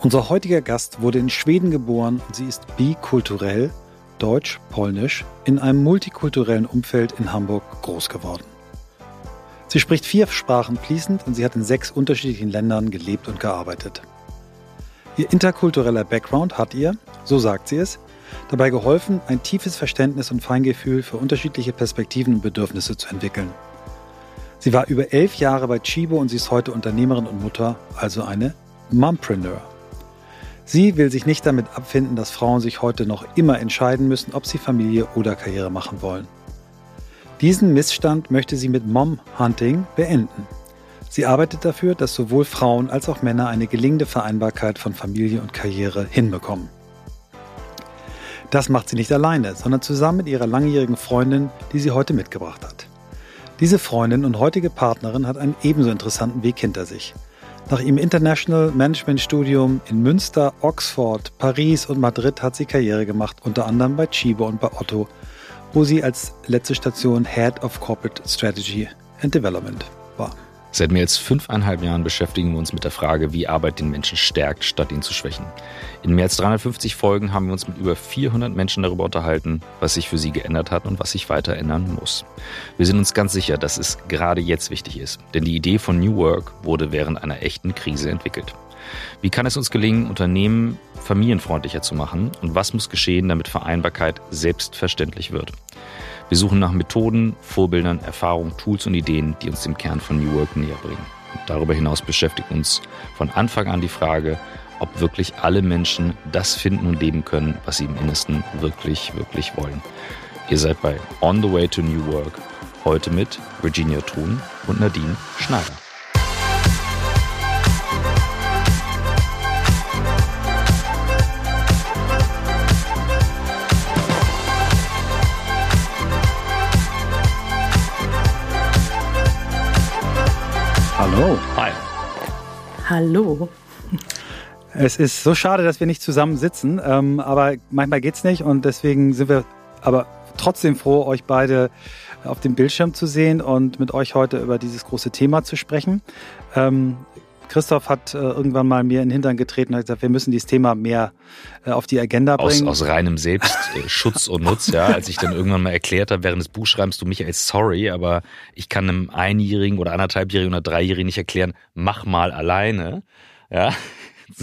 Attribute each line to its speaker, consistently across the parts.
Speaker 1: Unser heutiger Gast wurde in Schweden geboren und sie ist bikulturell, deutsch-polnisch, in einem multikulturellen Umfeld in Hamburg groß geworden. Sie spricht vier Sprachen fließend und sie hat in sechs unterschiedlichen Ländern gelebt und gearbeitet. Ihr interkultureller Background hat ihr, so sagt sie es, dabei geholfen, ein tiefes Verständnis und Feingefühl für unterschiedliche Perspektiven und Bedürfnisse zu entwickeln. Sie war über elf Jahre bei Chibo und sie ist heute Unternehmerin und Mutter, also eine Mumpreneur. Sie will sich nicht damit abfinden, dass Frauen sich heute noch immer entscheiden müssen, ob sie Familie oder Karriere machen wollen. Diesen Missstand möchte sie mit Mom Hunting beenden. Sie arbeitet dafür, dass sowohl Frauen als auch Männer eine gelingende Vereinbarkeit von Familie und Karriere hinbekommen. Das macht sie nicht alleine, sondern zusammen mit ihrer langjährigen Freundin, die sie heute mitgebracht hat. Diese Freundin und heutige Partnerin hat einen ebenso interessanten Weg hinter sich. Nach ihrem International Management Studium in Münster, Oxford, Paris und Madrid hat sie Karriere gemacht, unter anderem bei Chibo und bei Otto, wo sie als letzte Station Head of Corporate Strategy and Development war.
Speaker 2: Seit mehr als fünfeinhalb Jahren beschäftigen wir uns mit der Frage, wie Arbeit den Menschen stärkt, statt ihn zu schwächen. In mehr als 350 Folgen haben wir uns mit über 400 Menschen darüber unterhalten, was sich für sie geändert hat und was sich weiter ändern muss. Wir sind uns ganz sicher, dass es gerade jetzt wichtig ist, denn die Idee von New Work wurde während einer echten Krise entwickelt. Wie kann es uns gelingen, Unternehmen familienfreundlicher zu machen und was muss geschehen, damit Vereinbarkeit selbstverständlich wird? Wir suchen nach Methoden, Vorbildern, Erfahrungen, Tools und Ideen, die uns dem Kern von New Work näher bringen. Und darüber hinaus beschäftigt uns von Anfang an die Frage, ob wirklich alle Menschen das finden und leben können, was sie im Innersten wirklich, wirklich wollen. Ihr seid bei On the Way to New Work, heute mit Virginia Thun und Nadine Schneider.
Speaker 1: Hallo.
Speaker 2: Hi.
Speaker 3: Hallo.
Speaker 1: Es ist so schade, dass wir nicht zusammen sitzen, ähm, aber manchmal geht's nicht und deswegen sind wir aber trotzdem froh, euch beide auf dem Bildschirm zu sehen und mit euch heute über dieses große Thema zu sprechen. Ähm, Christoph hat äh, irgendwann mal mir in den Hintern getreten und hat gesagt, wir müssen dieses Thema mehr äh, auf die Agenda bringen.
Speaker 2: Aus, aus reinem Selbstschutz und Nutz, ja. Als ich dann irgendwann mal erklärt habe, während des Buchschreibens, du Michael, sorry, aber ich kann einem Einjährigen oder anderthalbjährigen oder Dreijährigen nicht erklären, mach mal alleine, ja.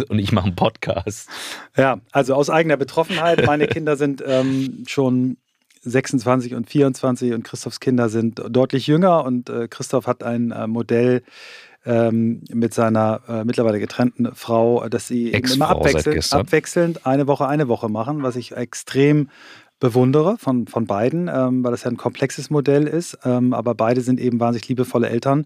Speaker 2: Und ich mache einen Podcast.
Speaker 1: Ja, also aus eigener Betroffenheit. Meine Kinder sind ähm, schon 26 und 24 und Christophs Kinder sind deutlich jünger und äh, Christoph hat ein äh, Modell ähm, mit seiner äh, mittlerweile getrennten Frau, dass sie immer abwechselnd, abwechselnd eine Woche, eine Woche machen, was ich extrem bewundere von, von beiden, ähm, weil das ja ein komplexes Modell ist. Ähm, aber beide sind eben wahnsinnig liebevolle Eltern.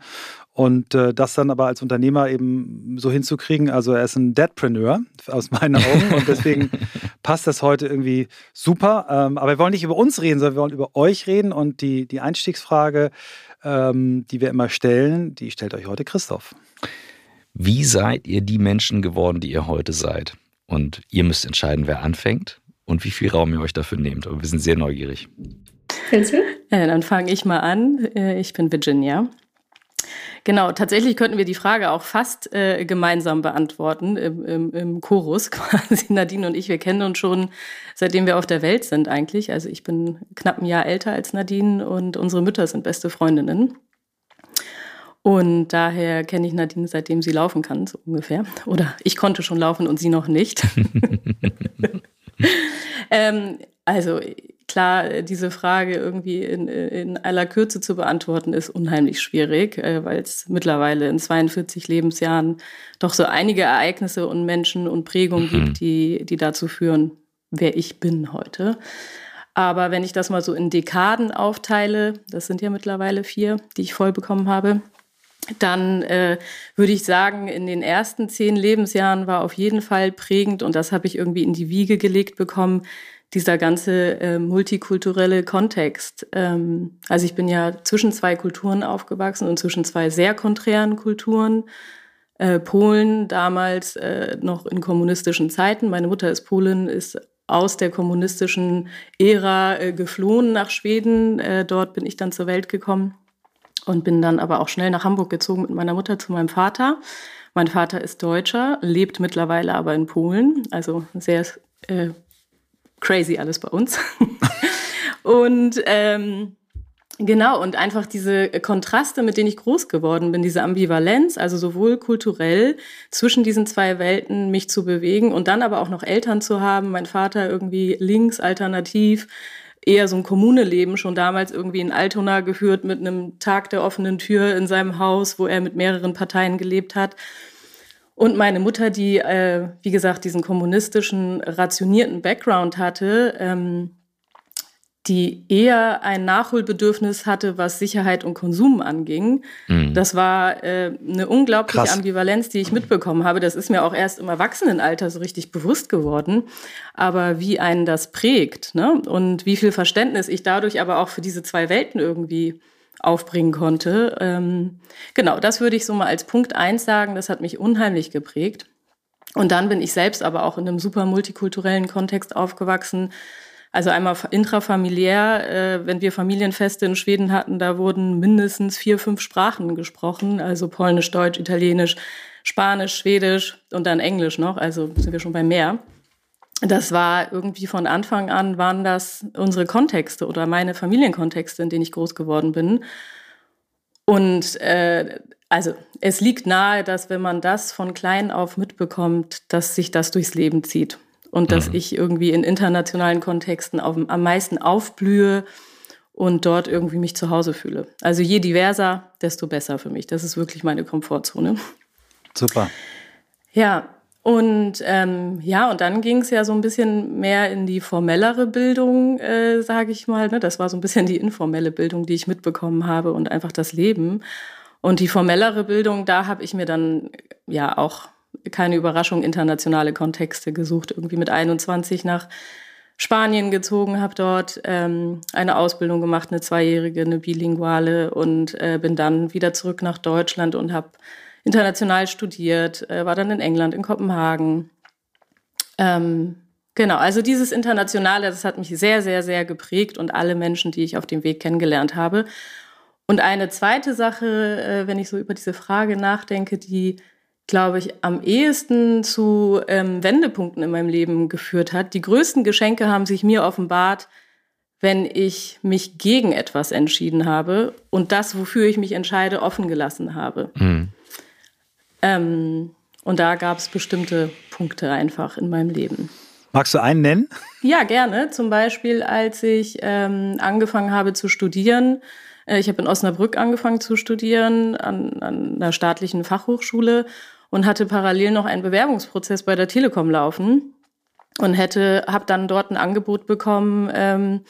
Speaker 1: Und äh, das dann aber als Unternehmer eben so hinzukriegen, also er ist ein Deadpreneur aus meinen Augen und deswegen passt das heute irgendwie super. Ähm, aber wir wollen nicht über uns reden, sondern wir wollen über euch reden und die, die Einstiegsfrage, ähm, die wir immer stellen, die stellt euch heute Christoph.
Speaker 2: Wie seid ihr die Menschen geworden, die ihr heute seid? Und ihr müsst entscheiden, wer anfängt und wie viel Raum ihr euch dafür nehmt. Aber wir sind sehr neugierig.
Speaker 3: Willst du? Äh, dann fange ich mal an. Äh, ich bin Virginia. Genau, tatsächlich könnten wir die Frage auch fast äh, gemeinsam beantworten im, im, im Chorus. Quasi Nadine und ich, wir kennen uns schon seitdem wir auf der Welt sind eigentlich. Also ich bin knapp ein Jahr älter als Nadine und unsere Mütter sind beste Freundinnen. Und daher kenne ich Nadine, seitdem sie laufen kann, so ungefähr. Oder ich konnte schon laufen und sie noch nicht. ähm, also klar, diese Frage irgendwie in, in aller Kürze zu beantworten, ist unheimlich schwierig, äh, weil es mittlerweile in 42 Lebensjahren doch so einige Ereignisse und Menschen und Prägungen mhm. gibt, die, die dazu führen, wer ich bin heute. Aber wenn ich das mal so in Dekaden aufteile, das sind ja mittlerweile vier, die ich voll bekommen habe, dann äh, würde ich sagen, in den ersten zehn Lebensjahren war auf jeden Fall prägend und das habe ich irgendwie in die Wiege gelegt bekommen, dieser ganze äh, multikulturelle Kontext. Ähm, also ich bin ja zwischen zwei Kulturen aufgewachsen und zwischen zwei sehr konträren Kulturen. Äh, Polen damals äh, noch in kommunistischen Zeiten. Meine Mutter ist Polin, ist aus der kommunistischen Ära äh, geflohen nach Schweden. Äh, dort bin ich dann zur Welt gekommen und bin dann aber auch schnell nach Hamburg gezogen mit meiner Mutter zu meinem Vater. Mein Vater ist Deutscher, lebt mittlerweile aber in Polen, also sehr äh, crazy alles bei uns. und ähm, Genau, und einfach diese Kontraste, mit denen ich groß geworden bin, diese Ambivalenz, also sowohl kulturell zwischen diesen zwei Welten mich zu bewegen und dann aber auch noch Eltern zu haben, mein Vater irgendwie links, alternativ, eher so ein Kommuneleben schon damals irgendwie in Altona geführt mit einem Tag der offenen Tür in seinem Haus, wo er mit mehreren Parteien gelebt hat. Und meine Mutter, die, äh, wie gesagt, diesen kommunistischen, rationierten Background hatte, ähm, die eher ein Nachholbedürfnis hatte, was Sicherheit und Konsum anging. Mhm. Das war äh, eine unglaubliche Krass. Ambivalenz, die ich mitbekommen habe. Das ist mir auch erst im Erwachsenenalter so richtig bewusst geworden. Aber wie einen das prägt ne? und wie viel Verständnis ich dadurch aber auch für diese zwei Welten irgendwie aufbringen konnte. Ähm, genau, das würde ich so mal als Punkt eins sagen. Das hat mich unheimlich geprägt. Und dann bin ich selbst aber auch in einem super multikulturellen Kontext aufgewachsen also einmal intrafamiliär, äh, wenn wir Familienfeste in Schweden hatten, da wurden mindestens vier, fünf Sprachen gesprochen, also Polnisch, Deutsch, Italienisch, Spanisch, Schwedisch und dann Englisch noch, also sind wir schon bei mehr. Das war irgendwie von Anfang an, waren das unsere Kontexte oder meine Familienkontexte, in denen ich groß geworden bin. Und äh, also es liegt nahe, dass wenn man das von klein auf mitbekommt, dass sich das durchs Leben zieht und dass mhm. ich irgendwie in internationalen Kontexten auf, am meisten aufblühe und dort irgendwie mich zu Hause fühle. Also je diverser, desto besser für mich. Das ist wirklich meine Komfortzone.
Speaker 1: Super.
Speaker 3: Ja, und ähm, ja, und dann ging es ja so ein bisschen mehr in die formellere Bildung, äh, sage ich mal. Ne? Das war so ein bisschen die informelle Bildung, die ich mitbekommen habe und einfach das Leben. Und die formellere Bildung, da habe ich mir dann ja auch keine Überraschung, internationale Kontexte gesucht. Irgendwie mit 21 nach Spanien gezogen, habe dort ähm, eine Ausbildung gemacht, eine zweijährige, eine bilinguale und äh, bin dann wieder zurück nach Deutschland und habe international studiert, äh, war dann in England, in Kopenhagen. Ähm, genau, also dieses Internationale, das hat mich sehr, sehr, sehr geprägt und alle Menschen, die ich auf dem Weg kennengelernt habe. Und eine zweite Sache, äh, wenn ich so über diese Frage nachdenke, die glaube ich, am ehesten zu ähm, Wendepunkten in meinem Leben geführt hat. Die größten Geschenke haben sich mir offenbart, wenn ich mich gegen etwas entschieden habe und das, wofür ich mich entscheide, offen gelassen habe. Mhm. Ähm, und da gab es bestimmte Punkte einfach in meinem Leben.
Speaker 1: Magst du einen nennen?
Speaker 3: Ja, gerne. Zum Beispiel, als ich ähm, angefangen habe zu studieren. Äh, ich habe in Osnabrück angefangen zu studieren, an, an einer staatlichen Fachhochschule und hatte parallel noch einen Bewerbungsprozess bei der Telekom laufen und hätte, habe dann dort ein Angebot bekommen, ähm,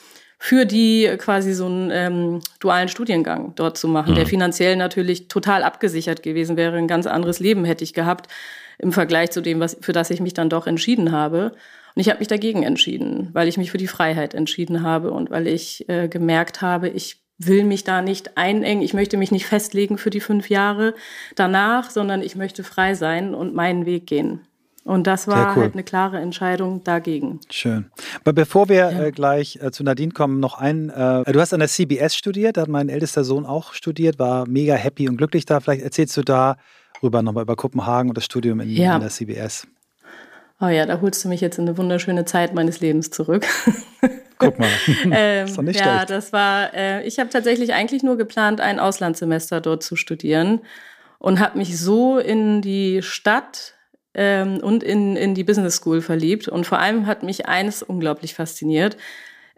Speaker 3: für die quasi so einen ähm, dualen Studiengang dort zu machen, mhm. der finanziell natürlich total abgesichert gewesen wäre. Ein ganz anderes Leben hätte ich gehabt im Vergleich zu dem, was, für das ich mich dann doch entschieden habe. Und ich habe mich dagegen entschieden, weil ich mich für die Freiheit entschieden habe und weil ich äh, gemerkt habe, ich will mich da nicht einengen, ich möchte mich nicht festlegen für die fünf Jahre danach, sondern ich möchte frei sein und meinen Weg gehen. Und das war cool. halt eine klare Entscheidung dagegen.
Speaker 1: Schön. Aber bevor wir ja. äh, gleich äh, zu Nadine kommen, noch ein. Äh, du hast an der CBS studiert, da hat mein ältester Sohn auch studiert, war mega happy und glücklich da. Vielleicht erzählst du da rüber nochmal über Kopenhagen und das Studium in, ja. in der CBS.
Speaker 3: Oh ja, da holst du mich jetzt in eine wunderschöne Zeit meines Lebens zurück.
Speaker 1: Guck mal. ähm,
Speaker 3: das nicht ja, schlecht. das war, äh, ich habe tatsächlich eigentlich nur geplant, ein Auslandssemester dort zu studieren und habe mich so in die Stadt ähm, und in, in die Business School verliebt. Und vor allem hat mich eines unglaublich fasziniert.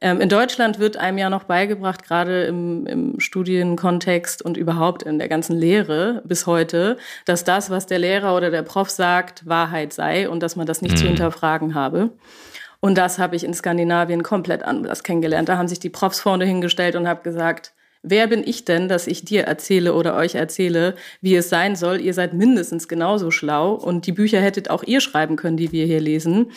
Speaker 3: Ähm, in Deutschland wird einem ja noch beigebracht, gerade im, im Studienkontext und überhaupt in der ganzen Lehre bis heute, dass das, was der Lehrer oder der Prof sagt, Wahrheit sei und dass man das nicht mhm. zu hinterfragen habe. Und das habe ich in Skandinavien komplett anders kennengelernt. Da haben sich die Profs vorne hingestellt und habe gesagt, wer bin ich denn, dass ich dir erzähle oder euch erzähle, wie es sein soll? Ihr seid mindestens genauso schlau und die Bücher hättet auch ihr schreiben können, die wir hier lesen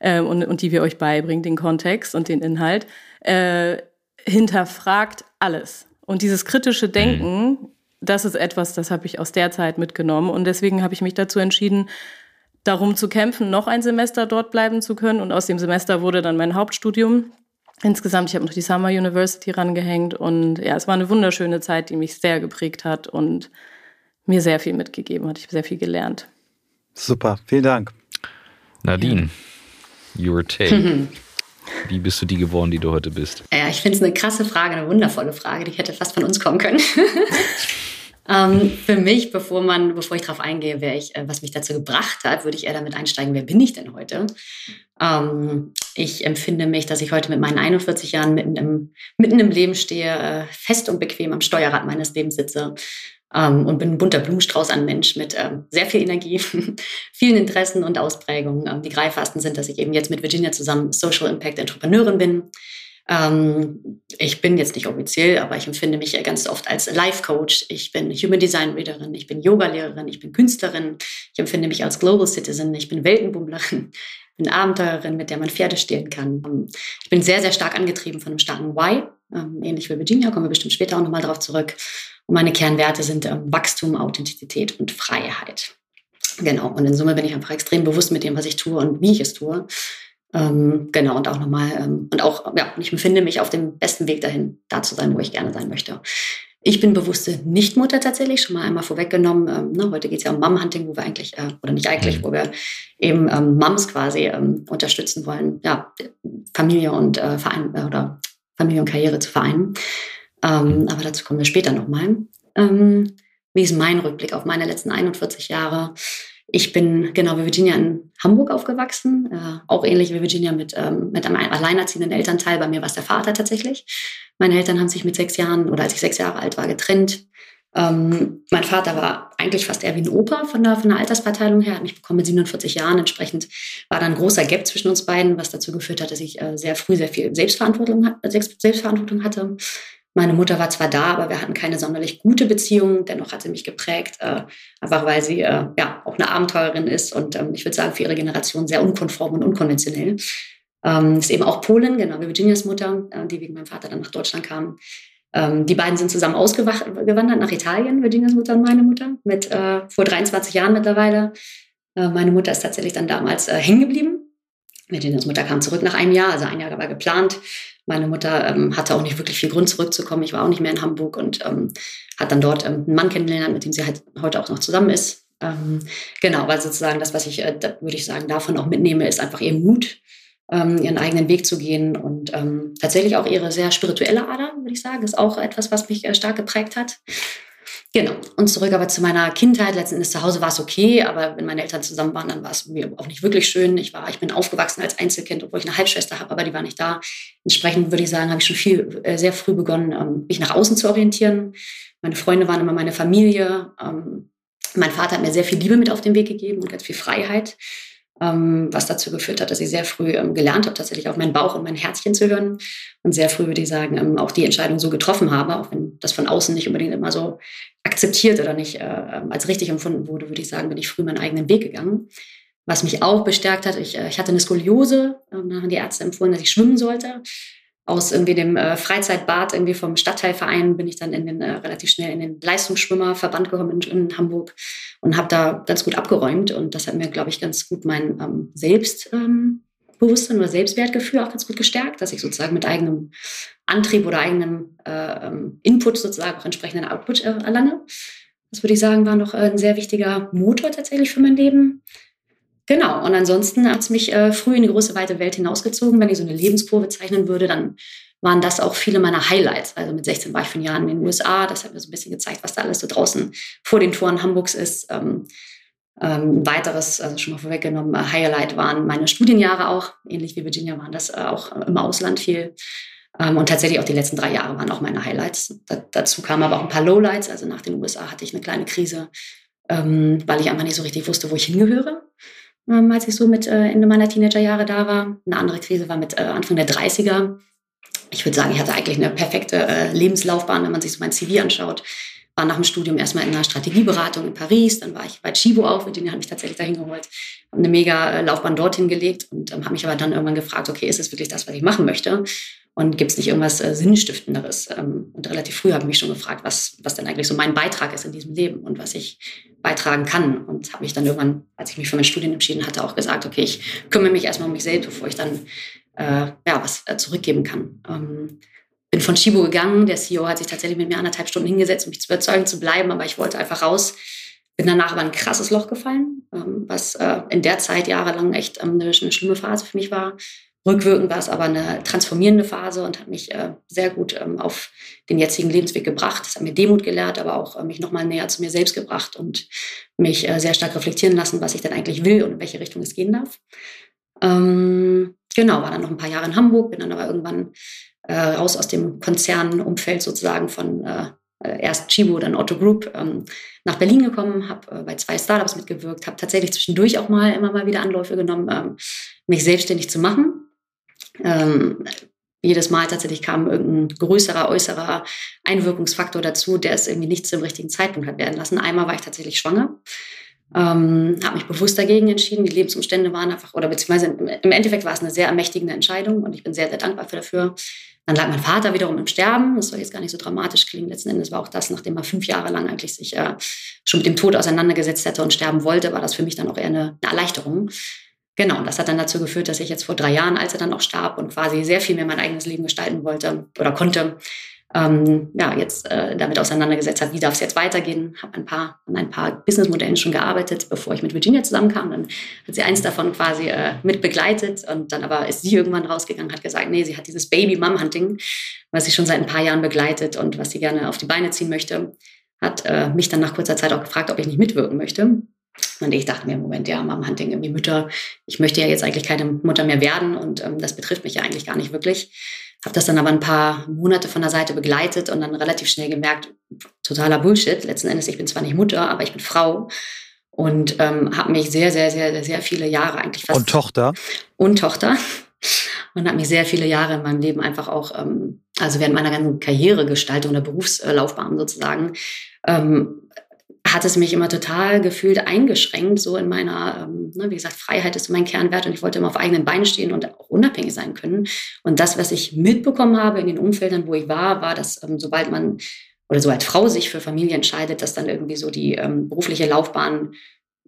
Speaker 3: äh, und, und die wir euch beibringen, den Kontext und den Inhalt. Äh, hinterfragt alles. Und dieses kritische Denken, das ist etwas, das habe ich aus der Zeit mitgenommen. Und deswegen habe ich mich dazu entschieden, darum zu kämpfen, noch ein Semester dort bleiben zu können. Und aus dem Semester wurde dann mein Hauptstudium. Insgesamt, ich habe noch die Summer University rangehängt und ja, es war eine wunderschöne Zeit, die mich sehr geprägt hat und mir sehr viel mitgegeben hat. Ich habe sehr viel gelernt.
Speaker 1: Super, vielen Dank.
Speaker 2: Nadine, ja. your take. Wie bist du die geworden, die du heute bist?
Speaker 4: Ja, ich finde es eine krasse Frage, eine wundervolle Frage. Die hätte fast von uns kommen können. ähm, für mich, bevor man, bevor ich darauf eingehe, wer ich, äh, was mich dazu gebracht hat, würde ich eher damit einsteigen, wer bin ich denn heute? Ähm, ich empfinde mich, dass ich heute mit meinen 41 Jahren mitten im, mitten im Leben stehe, äh, fest und bequem am Steuerrad meines Lebens sitze ähm, und bin ein bunter Blumenstrauß an Mensch mit ähm, sehr viel Energie, vielen Interessen und Ausprägungen. Ähm, die greifbarsten sind, dass ich eben jetzt mit Virginia zusammen Social Impact Entrepreneurin bin. Ähm, ich bin jetzt nicht offiziell, aber ich empfinde mich ja ganz oft als Life Coach. Ich bin Human Design Readerin, ich bin Yoga-Lehrerin, ich bin Künstlerin, ich empfinde mich als Global Citizen, ich bin Weltenbummlerin, bin Abenteurerin, mit der man Pferde stehlen kann. Ähm, ich bin sehr, sehr stark angetrieben von einem starken Why, ähm, ähnlich wie Virginia, kommen wir bestimmt später auch nochmal drauf zurück. Und meine Kernwerte sind ähm, Wachstum, Authentizität und Freiheit. Genau. Und in Summe bin ich einfach extrem bewusst mit dem, was ich tue und wie ich es tue. Ähm, genau. Und auch nochmal, ähm, und auch, ja, ich befinde mich auf dem besten Weg dahin, da zu sein, wo ich gerne sein möchte. Ich bin bewusste Nichtmutter tatsächlich, schon mal einmal vorweggenommen. Ähm, ne, heute geht es ja um Mom-Hunting, wo wir eigentlich, äh, oder nicht eigentlich, mhm. wo wir eben ähm, Moms quasi ähm, unterstützen wollen, ja, Familie und äh, Verein äh, oder Familie und Karriere zu vereinen. Ähm, aber dazu kommen wir später nochmal. Ähm, wie ist mein Rückblick auf meine letzten 41 Jahre? Ich bin genau wie Virginia in Hamburg aufgewachsen, äh, auch ähnlich wie Virginia mit, ähm, mit einem alleinerziehenden Elternteil. Bei mir war es der Vater tatsächlich. Meine Eltern haben sich mit sechs Jahren oder als ich sechs Jahre alt war getrennt. Ähm, mein Vater war eigentlich fast eher wie ein Opa von der, von der Altersverteilung her, hat mich bekommen mit 47 Jahren. Entsprechend war da ein großer Gap zwischen uns beiden, was dazu geführt hat, dass ich äh, sehr früh sehr viel Selbstverantwortung, Selbstverantwortung hatte. Meine Mutter war zwar da, aber wir hatten keine sonderlich gute Beziehung. Dennoch hat sie mich geprägt, äh, einfach weil sie äh, ja auch eine Abenteurerin ist und ähm, ich würde sagen für ihre Generation sehr unkonform und unkonventionell. Ähm, ist eben auch Polen, genau wie Virginias Mutter, äh, die wegen meinem Vater dann nach Deutschland kam. Ähm, die beiden sind zusammen ausgewandert nach Italien, Virginias Mutter und meine Mutter, mit äh, vor 23 Jahren mittlerweile. Äh, meine Mutter ist tatsächlich dann damals äh, hängen geblieben. Virginias Mutter kam zurück nach einem Jahr, also ein Jahr war geplant. Meine Mutter ähm, hatte auch nicht wirklich viel Grund zurückzukommen. Ich war auch nicht mehr in Hamburg und ähm, hat dann dort ähm, einen Mann kennengelernt, mit dem sie halt heute auch noch zusammen ist. Ähm, genau, weil sozusagen das, was ich, äh, da würde ich sagen, davon auch mitnehme, ist einfach ihr Mut, ähm, ihren eigenen Weg zu gehen und ähm, tatsächlich auch ihre sehr spirituelle Ader, würde ich sagen, ist auch etwas, was mich äh, stark geprägt hat. Genau. Und zurück aber zu meiner Kindheit. Letzten Endes zu Hause war es okay, aber wenn meine Eltern zusammen waren, dann war es mir auch nicht wirklich schön. Ich war, ich bin aufgewachsen als Einzelkind, obwohl ich eine Halbschwester habe, aber die war nicht da. Entsprechend würde ich sagen, habe ich schon viel, äh, sehr früh begonnen, ähm, mich nach außen zu orientieren. Meine Freunde waren immer meine Familie. Ähm, mein Vater hat mir sehr viel Liebe mit auf den Weg gegeben und ganz viel Freiheit ähm, was dazu geführt hat, dass ich sehr früh gelernt habe, tatsächlich auf meinen Bauch und mein Herzchen zu hören und sehr früh, würde ich sagen, auch die Entscheidung so getroffen habe, auch wenn das von außen nicht unbedingt immer so akzeptiert oder nicht äh, ähm, als richtig empfunden wurde, würde ich sagen, bin ich früh meinen eigenen Weg gegangen. Was mich auch bestärkt hat, ich, äh, ich hatte eine Skoliose, ähm, da haben die Ärzte empfohlen, dass ich schwimmen sollte aus irgendwie dem äh, Freizeitbad irgendwie vom Stadtteilverein bin ich dann in den, äh, relativ schnell in den Leistungsschwimmerverband gekommen in, in Hamburg und habe da ganz gut abgeräumt und das hat mir, glaube ich, ganz gut mein ähm, Selbstbewusstsein ähm, oder Selbstwertgefühl auch ganz gut gestärkt, dass ich sozusagen mit eigenem Antrieb oder eigenem äh, ähm, Input sozusagen auch entsprechenden Output äh, erlange. Das würde ich sagen, war noch äh, ein sehr wichtiger Motor tatsächlich für mein Leben. Genau, und ansonsten hat es mich äh, früh in die große weite Welt hinausgezogen. Wenn ich so eine Lebenskurve zeichnen würde, dann waren das auch viele meiner Highlights. Also mit 16 war ich für ein Jahr in den USA. Das hat mir so ein bisschen gezeigt, was da alles so draußen vor den Toren Hamburgs ist. Ähm, ähm, ein weiteres, also schon mal vorweggenommen, äh, Highlight waren meine Studienjahre auch. Ähnlich wie Virginia waren das äh, auch im Ausland viel. Ähm, und tatsächlich auch die letzten drei Jahre waren auch meine Highlights. Da, dazu kamen aber auch ein paar Lowlights. Also nach den USA hatte ich eine kleine Krise, ähm, weil ich einfach nicht so richtig wusste, wo ich hingehöre ähm, als ich so mit äh, Ende meiner Teenagerjahre da war. Eine andere Krise war mit äh, Anfang der 30er. Ich würde sagen, ich hatte eigentlich eine perfekte äh, Lebenslaufbahn, wenn man sich so mein CV anschaut. War nach dem Studium erstmal in einer Strategieberatung in Paris, dann war ich bei Chibo auf, mit denen hat mich tatsächlich dahin geholt, habe eine mega Laufbahn dorthin gelegt und ähm, habe mich aber dann irgendwann gefragt, okay, ist es wirklich das, was ich machen möchte? Und gibt es nicht irgendwas äh, Sinnstiftenderes? Ähm, und relativ früh habe ich mich schon gefragt, was, was denn eigentlich so mein Beitrag ist in diesem Leben und was ich beitragen kann. Und habe mich dann irgendwann, als ich mich für mein Studium entschieden hatte, auch gesagt, okay, ich kümmere mich erstmal um mich selbst, bevor ich dann äh, ja, was äh, zurückgeben kann. Ähm, bin von Shibo gegangen. Der CEO hat sich tatsächlich mit mir anderthalb Stunden hingesetzt, um mich zu überzeugen zu bleiben, aber ich wollte einfach raus. bin danach aber ein krasses Loch gefallen, ähm, was äh, in der Zeit jahrelang echt ähm, eine, schlimme Phase für mich war. Rückwirkend war es aber eine transformierende Phase und hat mich äh, sehr gut ähm, auf den jetzigen Lebensweg gebracht. Es hat mir Demut gelehrt, aber auch äh, mich nochmal näher zu mir selbst gebracht und mich sehr stark reflektieren lassen, was ich denn eigentlich will und in welche Richtung es gehen darf. Genau, war dann noch ein paar Jahre in Hamburg, bin dann aber irgendwann äh, raus aus dem Konzernumfeld sozusagen von äh, erst Chibo, dann Otto Group, ähm, nach Berlin gekommen, habe äh, bei zwei Startups mitgewirkt, habe tatsächlich zwischendurch auch mal immer mal wieder Anläufe genommen, ähm, mich selbstständig zu machen. Ähm, jedes Mal tatsächlich kam irgendein größerer, äußerer Einwirkungsfaktor dazu, der es irgendwie nicht zum richtigen Zeitpunkt hat werden lassen. Einmal war ich tatsächlich schwanger. Ähm, habe mich bewusst dagegen entschieden. Die Lebensumstände waren einfach, oder beziehungsweise im Endeffekt war es eine sehr ermächtigende Entscheidung und ich bin sehr, sehr dankbar dafür. Dann lag mein Vater wiederum im Sterben. Das soll jetzt gar nicht so dramatisch klingen. Letzten Endes war auch das, nachdem er fünf Jahre lang eigentlich sich äh, schon mit dem Tod auseinandergesetzt hätte und sterben wollte, war das für mich dann auch eher eine, eine Erleichterung. Genau, und das hat dann dazu geführt, dass ich jetzt vor drei Jahren, als er dann auch starb und quasi sehr viel mehr mein eigenes Leben gestalten wollte oder konnte, ähm, ja, jetzt äh, damit auseinandergesetzt habe, wie darf es jetzt weitergehen. Habe ein paar, an ein paar Businessmodellen schon gearbeitet, bevor ich mit Virginia zusammenkam. Dann hat sie eins davon quasi äh, mit begleitet und dann aber ist sie irgendwann rausgegangen, hat gesagt, nee, sie hat dieses Baby-Mom-Hunting, was sie schon seit ein paar Jahren begleitet und was sie gerne auf die Beine ziehen möchte, hat äh, mich dann nach kurzer Zeit auch gefragt, ob ich nicht mitwirken möchte. Und ich dachte mir im Moment, ja, Mom-Hunting, irgendwie Mütter, ich möchte ja jetzt eigentlich keine Mutter mehr werden und ähm, das betrifft mich ja eigentlich gar nicht wirklich. Habe das dann aber ein paar Monate von der Seite begleitet und dann relativ schnell gemerkt, totaler Bullshit. Letzten Endes, ich bin zwar nicht Mutter, aber ich bin Frau und ähm, habe mich sehr, sehr, sehr, sehr viele Jahre eigentlich
Speaker 1: fast... Und Tochter?
Speaker 4: Und Tochter. Und habe mich sehr viele Jahre in meinem Leben einfach auch, ähm, also während meiner ganzen Karrieregestaltung oder Berufslaufbahn sozusagen, ähm, hat es mich immer total gefühlt eingeschränkt, so in meiner, ähm, ne, wie gesagt, Freiheit ist mein Kernwert und ich wollte immer auf eigenen Beinen stehen und auch unabhängig sein können. Und das, was ich mitbekommen habe in den Umfeldern, wo ich war, war, dass ähm, sobald man oder so als Frau sich für Familie entscheidet, dass dann irgendwie so die ähm, berufliche Laufbahn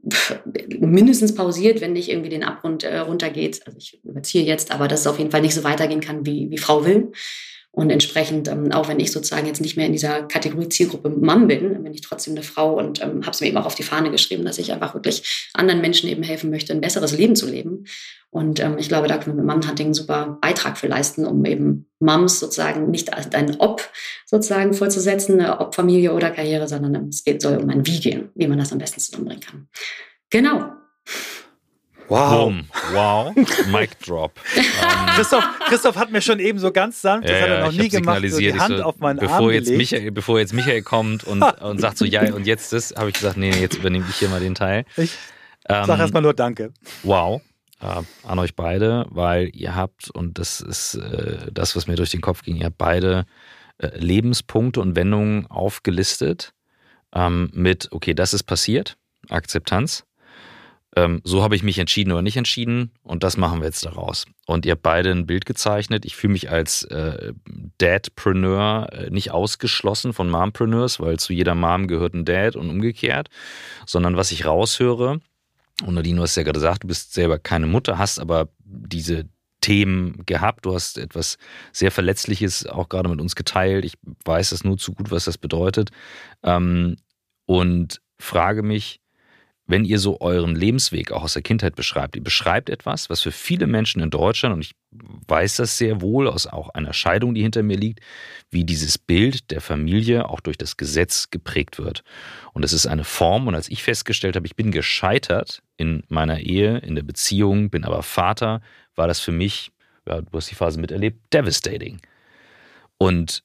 Speaker 4: mindestens pausiert, wenn nicht irgendwie den Abgrund äh, runtergeht. Also ich überziehe jetzt, aber dass es auf jeden Fall nicht so weitergehen kann, wie, wie Frau will. Und entsprechend, ähm, auch wenn ich sozusagen jetzt nicht mehr in dieser Kategorie Zielgruppe Mom bin, bin ich trotzdem eine Frau und ähm, habe es mir eben auch auf die Fahne geschrieben, dass ich einfach wirklich anderen Menschen eben helfen möchte, ein besseres Leben zu leben. Und ähm, ich glaube, da können wir mit Mom-Hunting einen super Beitrag für leisten, um eben Moms sozusagen nicht als ein Ob sozusagen vorzusetzen, eine Ob-Familie oder Karriere, sondern es geht, soll um ein Wie gehen, wie man das am besten zusammenbringen kann. Genau.
Speaker 2: Wow. Boom. Wow. Mic drop.
Speaker 1: Christoph, Christoph hat mir schon eben so ganz sanft, das ja, hat er noch nie gemacht, so die Hand so, auf meinen
Speaker 2: bevor Arm jetzt Michael, Bevor jetzt Michael kommt und, und sagt so, ja, und jetzt das, habe ich gesagt, nee, jetzt übernehme ich hier mal den Teil.
Speaker 1: Ich ähm, sage erstmal nur Danke.
Speaker 2: Wow. Äh, an euch beide, weil ihr habt, und das ist äh, das, was mir durch den Kopf ging, ihr habt beide äh, Lebenspunkte und Wendungen aufgelistet ähm, mit, okay, das ist passiert, Akzeptanz ähm, so habe ich mich entschieden oder nicht entschieden und das machen wir jetzt daraus. Und ihr habt beide ein Bild gezeichnet. Ich fühle mich als äh, Dadpreneur äh, nicht ausgeschlossen von Mompreneurs, weil zu jeder Mom gehört ein Dad und umgekehrt, sondern was ich raushöre, und Nadine, du hast ja gerade gesagt, du bist selber keine Mutter, hast aber diese Themen gehabt. Du hast etwas sehr Verletzliches auch gerade mit uns geteilt. Ich weiß das nur zu gut, was das bedeutet. Ähm, und frage mich, wenn ihr so euren Lebensweg auch aus der Kindheit beschreibt, ihr beschreibt etwas, was für viele Menschen in Deutschland, und ich weiß das sehr wohl aus auch einer Scheidung, die hinter mir liegt, wie dieses Bild der Familie auch durch das Gesetz geprägt wird. Und es ist eine Form, und als ich festgestellt habe, ich bin gescheitert in meiner Ehe, in der Beziehung, bin aber Vater, war das für mich, ja, du hast die Phase miterlebt, devastating. Und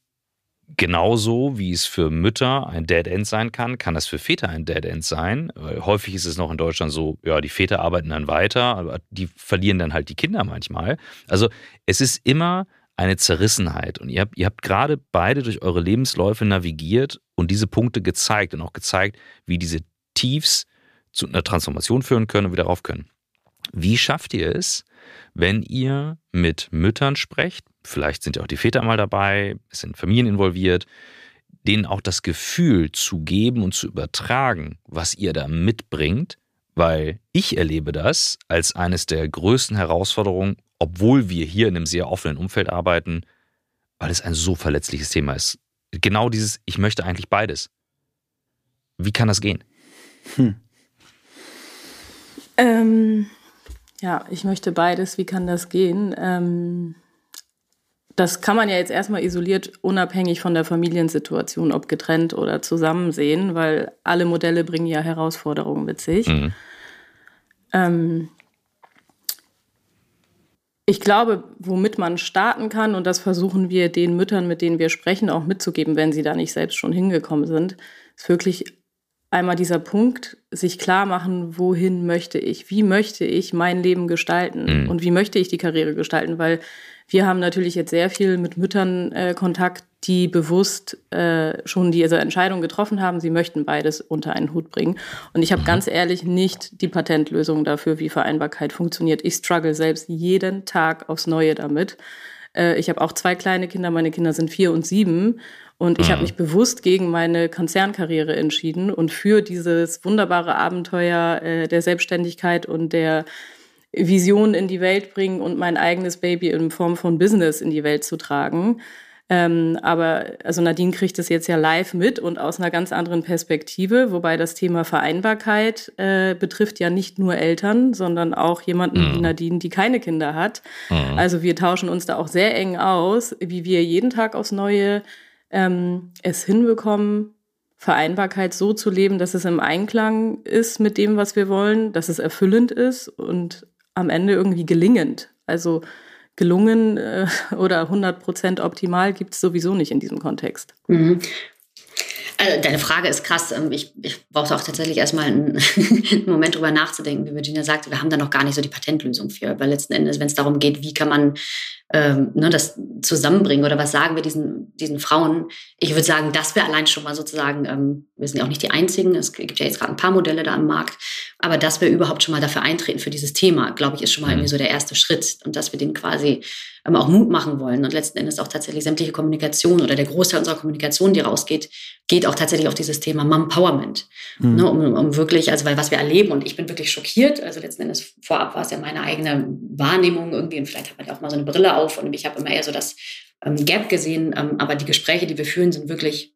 Speaker 2: Genauso wie es für Mütter ein Dead End sein kann, kann das für Väter ein Dead End sein. Häufig ist es noch in Deutschland so, ja, die Väter arbeiten dann weiter, aber die verlieren dann halt die Kinder manchmal. Also es ist immer eine Zerrissenheit. Und ihr habt, ihr habt gerade beide durch eure Lebensläufe navigiert und diese Punkte gezeigt und auch gezeigt, wie diese Tiefs zu einer Transformation führen können und wieder rauf können. Wie schafft ihr es, wenn ihr mit Müttern sprecht, vielleicht sind ja auch die Väter mal dabei, es sind Familien involviert, denen auch das Gefühl zu geben und zu übertragen, was ihr da mitbringt, weil ich erlebe das als eines der größten Herausforderungen, obwohl wir hier in einem sehr offenen Umfeld arbeiten, weil es ein so verletzliches Thema ist. Genau dieses, ich möchte eigentlich beides. Wie kann das gehen?
Speaker 3: Hm. Ähm, ja, ich möchte beides. Wie kann das gehen? Ähm, das kann man ja jetzt erstmal isoliert, unabhängig von der Familiensituation, ob getrennt oder zusammen sehen, weil alle Modelle bringen ja Herausforderungen mit sich. Mhm. Ähm, ich glaube, womit man starten kann, und das versuchen wir den Müttern, mit denen wir sprechen, auch mitzugeben, wenn sie da nicht selbst schon hingekommen sind, ist wirklich einmal dieser Punkt, sich klar machen, wohin möchte ich, wie möchte ich mein Leben gestalten mhm. und wie möchte ich die Karriere gestalten, weil wir haben natürlich jetzt sehr viel mit Müttern äh, Kontakt, die bewusst äh, schon diese Entscheidung getroffen haben, sie möchten beides unter einen Hut bringen. Und ich habe mhm. ganz ehrlich nicht die Patentlösung dafür, wie Vereinbarkeit funktioniert. Ich struggle selbst jeden Tag aufs Neue damit. Äh, ich habe auch zwei kleine Kinder, meine Kinder sind vier und sieben. Und ich mhm. habe mich bewusst gegen meine Konzernkarriere entschieden und für dieses wunderbare Abenteuer äh, der Selbstständigkeit und der Vision in die Welt bringen und mein eigenes Baby in Form von Business in die Welt zu tragen. Ähm, aber also Nadine kriegt es jetzt ja live mit und aus einer ganz anderen Perspektive, wobei das Thema Vereinbarkeit äh, betrifft ja nicht nur Eltern, sondern auch jemanden mhm. wie Nadine, die keine Kinder hat. Mhm. Also wir tauschen uns da auch sehr eng aus, wie wir jeden Tag aufs Neue ähm, es hinbekommen, Vereinbarkeit so zu leben, dass es im Einklang ist mit dem, was wir wollen, dass es erfüllend ist und am Ende irgendwie gelingend. Also gelungen äh, oder 100 Prozent optimal gibt es sowieso nicht in diesem Kontext. Mhm.
Speaker 4: Also deine Frage ist krass. Ähm, ich, ich brauchte auch tatsächlich erstmal einen, einen Moment drüber nachzudenken, wie Virginia sagte. Wir haben da noch gar nicht so die Patentlösung für, weil letzten Endes, wenn es darum geht, wie kann man ähm, ne, das zusammenbringen oder was sagen wir diesen, diesen Frauen? Ich würde sagen, das wäre allein schon mal sozusagen, ähm, wir sind ja auch nicht die Einzigen, es gibt ja jetzt gerade ein paar Modelle da am Markt, aber dass wir überhaupt schon mal dafür eintreten für dieses Thema, glaube ich, ist schon mal mhm. irgendwie so der erste Schritt und dass wir den quasi ähm, auch Mut machen wollen und letzten Endes auch tatsächlich sämtliche Kommunikation oder der Großteil unserer Kommunikation, die rausgeht, geht auch tatsächlich auf dieses Thema Mumpowerment, mhm. ne, um, um wirklich, also weil was wir erleben und ich bin wirklich schockiert, also letzten Endes vorab war es ja meine eigene Wahrnehmung irgendwie und vielleicht hat man ja auch mal so eine Brille auf und ich habe immer eher so das ähm, Gap gesehen. Ähm, aber die Gespräche, die wir führen, sind wirklich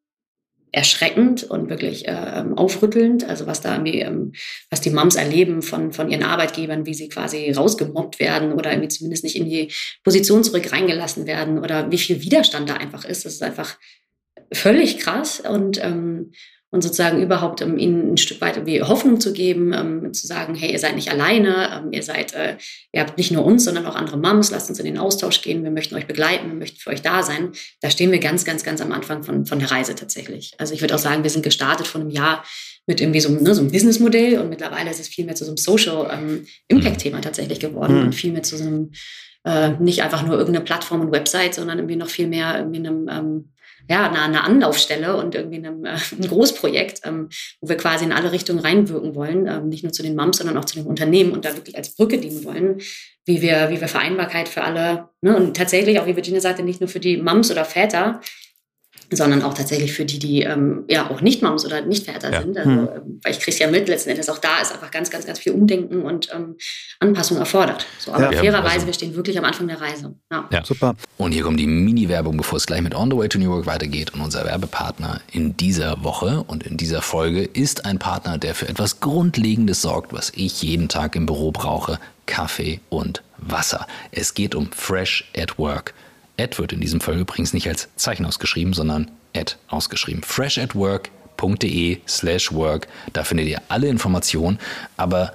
Speaker 4: erschreckend und wirklich äh, aufrüttelnd. Also was da irgendwie, ähm, was die Moms erleben von, von ihren Arbeitgebern, wie sie quasi rausgemobbt werden oder irgendwie zumindest nicht in die Position zurück reingelassen werden oder wie viel Widerstand da einfach ist. Das ist einfach völlig krass und ähm, und sozusagen überhaupt um ihnen ein Stück weit irgendwie Hoffnung zu geben, ähm, zu sagen, hey, ihr seid nicht alleine, ähm, ihr seid, äh, ihr habt nicht nur uns, sondern auch andere Mums, lasst uns in den Austausch gehen, wir möchten euch begleiten, wir möchten für euch da sein. Da stehen wir ganz, ganz, ganz am Anfang von, von der Reise tatsächlich. Also ich würde auch sagen, wir sind gestartet vor einem Jahr mit irgendwie so, ne, so einem Businessmodell und mittlerweile ist es viel mehr zu so einem Social ähm, Impact-Thema tatsächlich geworden mhm. und viel mehr zu so einem äh, nicht einfach nur irgendeine Plattform und Website, sondern irgendwie noch viel mehr irgendwie einem ähm, ja, eine, eine Anlaufstelle und irgendwie einem, äh, ein Großprojekt, ähm, wo wir quasi in alle Richtungen reinwirken wollen, ähm, nicht nur zu den Mums, sondern auch zu den Unternehmen und da wirklich als Brücke dienen wollen, wie wir, wie wir Vereinbarkeit für alle, ne, und tatsächlich auch, wie Virginia sagte, nicht nur für die Mums oder Väter, sondern auch tatsächlich für die, die ähm, ja auch nicht Moms oder nicht Väter ja. sind. Also, hm. Weil ich kriege es ja mit, letzten Endes auch da ist einfach ganz, ganz, ganz viel Umdenken und ähm, Anpassung erfordert. So, aber ja, fairerweise, also, wir stehen wirklich am Anfang der Reise.
Speaker 2: Ja. ja. super. Und hier kommt die Mini-Werbung, bevor es gleich mit On the Way to New York weitergeht. Und unser Werbepartner in dieser Woche und in dieser Folge ist ein Partner, der für etwas Grundlegendes sorgt, was ich jeden Tag im Büro brauche. Kaffee und Wasser. Es geht um Fresh at Work. Ad wird in diesem Fall übrigens nicht als Zeichen ausgeschrieben, sondern Ad ausgeschrieben. freshatwork.de slash work. Da findet ihr alle Informationen. Aber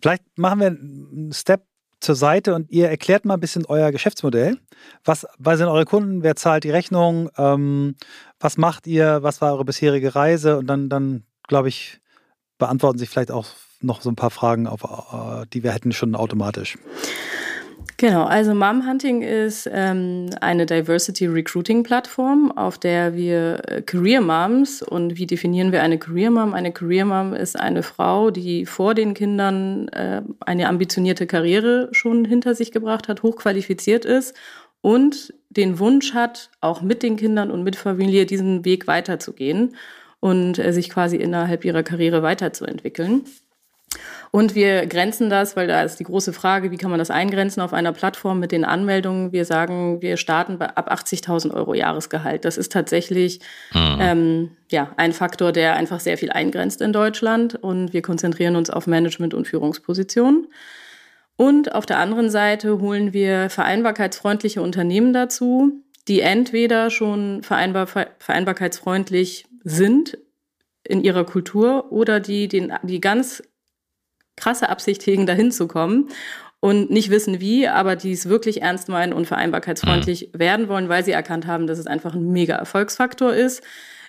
Speaker 1: Vielleicht machen wir einen Step zur Seite und ihr erklärt mal ein bisschen euer Geschäftsmodell. Was, was sind eure Kunden? Wer zahlt die Rechnung? Ähm, was macht ihr? Was war eure bisherige Reise? Und dann, dann glaube ich, beantworten sich vielleicht auch noch so ein paar Fragen, auf, äh, die wir hätten schon automatisch.
Speaker 3: Genau, also Mom Hunting ist ähm, eine Diversity Recruiting Plattform, auf der wir äh, Career Moms und wie definieren wir eine Career Mom? Eine Career Mom ist eine Frau, die vor den Kindern äh, eine ambitionierte Karriere schon hinter sich gebracht hat, hochqualifiziert ist und den Wunsch hat, auch mit den Kindern und mit Familie diesen Weg weiterzugehen und äh, sich quasi innerhalb ihrer Karriere weiterzuentwickeln. Und wir grenzen das, weil da ist die große Frage, wie kann man das eingrenzen auf einer Plattform mit den Anmeldungen. Wir sagen, wir starten bei ab 80.000 Euro Jahresgehalt. Das ist tatsächlich mhm. ähm, ja, ein Faktor, der einfach sehr viel eingrenzt in Deutschland. Und wir konzentrieren uns auf Management- und Führungspositionen. Und auf der anderen Seite holen wir vereinbarkeitsfreundliche Unternehmen dazu, die entweder schon vereinbar, vereinbarkeitsfreundlich sind in ihrer Kultur oder die, den, die ganz krasse Absicht hegen, dahin zu kommen und nicht wissen wie, aber die es wirklich ernst meinen und vereinbarkeitsfreundlich mhm. werden wollen, weil sie erkannt haben, dass es einfach ein mega Erfolgsfaktor ist.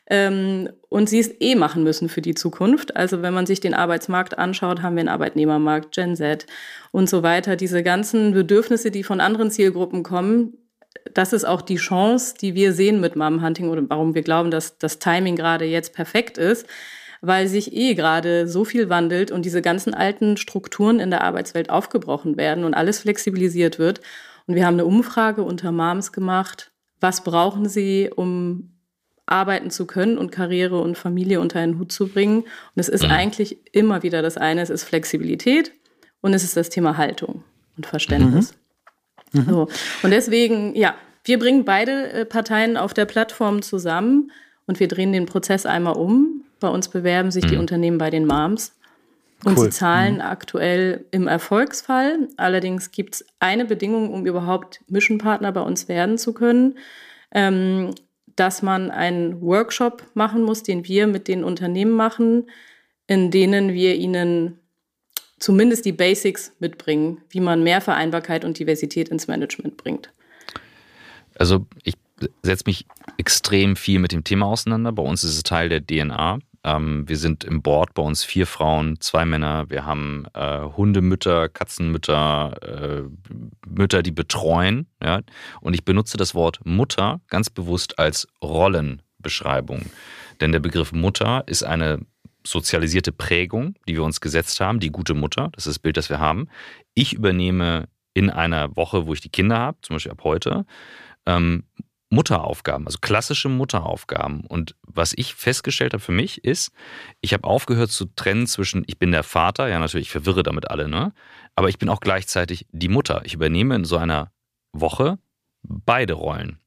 Speaker 3: Ähm, und sie es eh machen müssen für die Zukunft. Also wenn man sich den Arbeitsmarkt anschaut, haben wir einen Arbeitnehmermarkt, Gen Z und so weiter. Diese ganzen Bedürfnisse, die von anderen Zielgruppen kommen, das ist auch die Chance, die wir sehen mit Mom Hunting oder warum wir glauben, dass das Timing gerade jetzt perfekt ist weil sich eh gerade so viel wandelt und diese ganzen alten Strukturen in der Arbeitswelt aufgebrochen werden und alles flexibilisiert wird. Und wir haben eine Umfrage unter Moms gemacht. Was brauchen sie, um arbeiten zu können und Karriere und Familie unter einen Hut zu bringen? Und es ist mhm. eigentlich immer wieder das eine, es ist Flexibilität und es ist das Thema Haltung und Verständnis. Mhm. Mhm. So. Und deswegen, ja, wir bringen beide äh, Parteien auf der Plattform zusammen und wir drehen den Prozess einmal um bei uns bewerben sich mhm. die Unternehmen bei den Moms. Und cool. sie zahlen mhm. aktuell im Erfolgsfall. Allerdings gibt es eine Bedingung, um überhaupt Missionpartner bei uns werden zu können, ähm, dass man einen Workshop machen muss, den wir mit den Unternehmen machen, in denen wir ihnen zumindest die Basics mitbringen, wie man mehr Vereinbarkeit und Diversität ins Management bringt.
Speaker 2: Also ich setze mich extrem viel mit dem Thema auseinander. Bei uns ist es Teil der DNA. Ähm, wir sind im Board bei uns vier Frauen, zwei Männer. Wir haben äh, Hundemütter, Katzenmütter, äh, Mütter, die betreuen. Ja? Und ich benutze das Wort Mutter ganz bewusst als Rollenbeschreibung. Denn der Begriff Mutter ist eine sozialisierte Prägung, die wir uns gesetzt haben, die gute Mutter, das ist das Bild, das wir haben. Ich übernehme in einer Woche, wo ich die Kinder habe, zum Beispiel ab heute, ähm, Mutteraufgaben, also klassische Mutteraufgaben. Und was ich festgestellt habe für mich ist, ich habe aufgehört zu trennen zwischen, ich bin der Vater, ja natürlich, ich verwirre damit alle, ne? Aber ich bin auch gleichzeitig die Mutter. Ich übernehme in so einer Woche beide Rollen.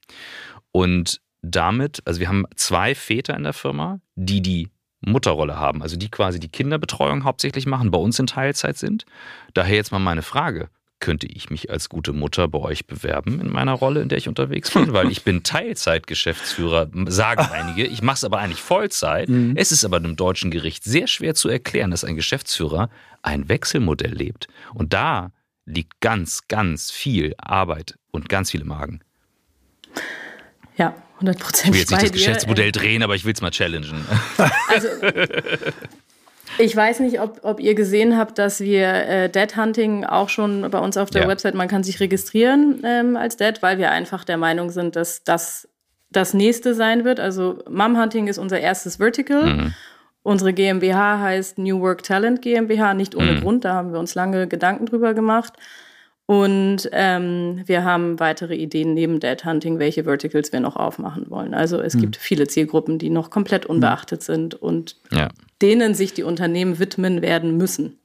Speaker 2: Und damit, also wir haben zwei Väter in der Firma, die die Mutterrolle haben, also die quasi die Kinderbetreuung hauptsächlich machen, bei uns in Teilzeit sind. Daher jetzt mal meine Frage, könnte ich mich als gute Mutter bei euch bewerben in meiner Rolle, in der ich unterwegs bin, weil ich bin Teilzeitgeschäftsführer, sagen einige. Ich mache es aber eigentlich Vollzeit. Mhm. Es ist aber einem deutschen Gericht sehr schwer zu erklären, dass ein Geschäftsführer ein Wechselmodell lebt. Und da liegt ganz, ganz viel Arbeit und ganz viele Magen.
Speaker 3: Ja, 100 Prozent. Ich
Speaker 2: will jetzt nicht das Geschäftsmodell drehen, aber ich will es mal challengen. Also,
Speaker 3: ich weiß nicht, ob, ob ihr gesehen habt, dass wir äh, Dead Hunting auch schon bei uns auf der ja. Website, man kann sich registrieren ähm, als Dead, weil wir einfach der Meinung sind, dass das das nächste sein wird. Also Mom Hunting ist unser erstes Vertical. Mhm. Unsere GmbH heißt New Work Talent GmbH, nicht ohne mhm. Grund, da haben wir uns lange Gedanken drüber gemacht. Und ähm, wir haben weitere Ideen neben Dead Hunting, welche Verticals wir noch aufmachen wollen. Also es mhm. gibt viele Zielgruppen, die noch komplett hm. unbeachtet mhm. sind und ja. denen sich die Unternehmen widmen werden müssen.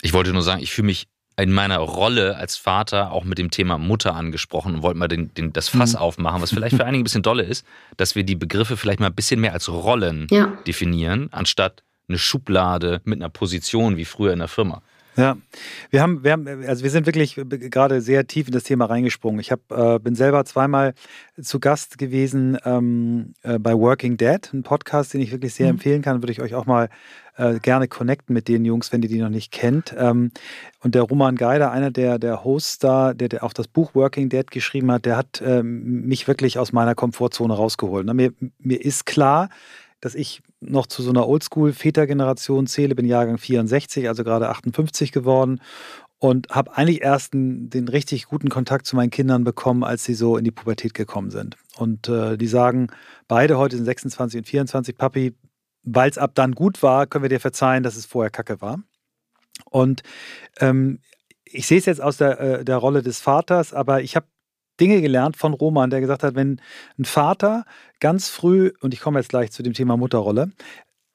Speaker 2: Ich wollte nur sagen, ich fühle mich in meiner Rolle als Vater auch mit dem Thema Mutter angesprochen und wollte mal den, den, das Fass mhm. aufmachen, was vielleicht für einige ein bisschen dolle ist, dass wir die Begriffe vielleicht mal ein bisschen mehr als Rollen ja. definieren, anstatt eine Schublade mit einer Position wie früher in der Firma.
Speaker 1: Ja, wir haben, wir haben, also wir sind wirklich gerade sehr tief in das Thema reingesprungen. Ich hab, äh, bin selber zweimal zu Gast gewesen ähm, äh, bei Working Dead, ein Podcast, den ich wirklich sehr mhm. empfehlen kann. Würde ich euch auch mal äh, gerne connecten mit den Jungs, wenn ihr die noch nicht kennt. Ähm, und der Roman Geider, einer der, der Hosts da, der, der auch das Buch Working Dead geschrieben hat, der hat ähm, mich wirklich aus meiner Komfortzone rausgeholt. Ne? Mir, mir ist klar, dass ich noch zu so einer Oldschool-Väter-Generation zähle, bin Jahrgang 64, also gerade 58 geworden und habe eigentlich erst einen, den richtig guten Kontakt zu meinen Kindern bekommen, als sie so in die Pubertät gekommen sind. Und äh, die sagen, beide heute sind 26 und 24, Papi, weil es ab dann gut war, können wir dir verzeihen, dass es vorher Kacke war. Und ähm, ich sehe es jetzt aus der, äh, der Rolle des Vaters, aber ich habe Dinge gelernt von Roman, der gesagt hat, wenn ein Vater ganz früh, und ich komme jetzt gleich zu dem Thema Mutterrolle,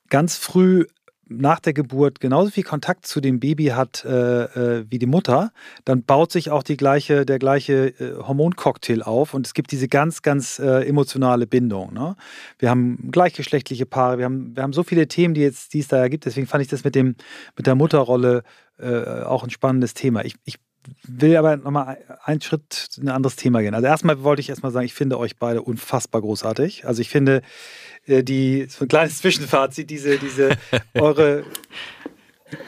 Speaker 1: ganz früh nach der Geburt genauso viel Kontakt zu dem Baby hat äh, äh, wie die Mutter, dann baut sich auch die gleiche, der gleiche äh, Hormoncocktail auf und es gibt diese ganz, ganz äh, emotionale Bindung. Ne? Wir haben gleichgeschlechtliche Paare, wir haben, wir haben so viele Themen, die, jetzt, die es da gibt. Deswegen fand ich das mit, dem, mit der Mutterrolle äh, auch ein spannendes Thema. Ich, ich will aber nochmal einen Schritt in ein anderes Thema gehen. Also erstmal wollte ich erstmal sagen, ich finde euch beide unfassbar großartig. Also ich finde äh, die, so ein kleines Zwischenfazit, diese, diese, eure,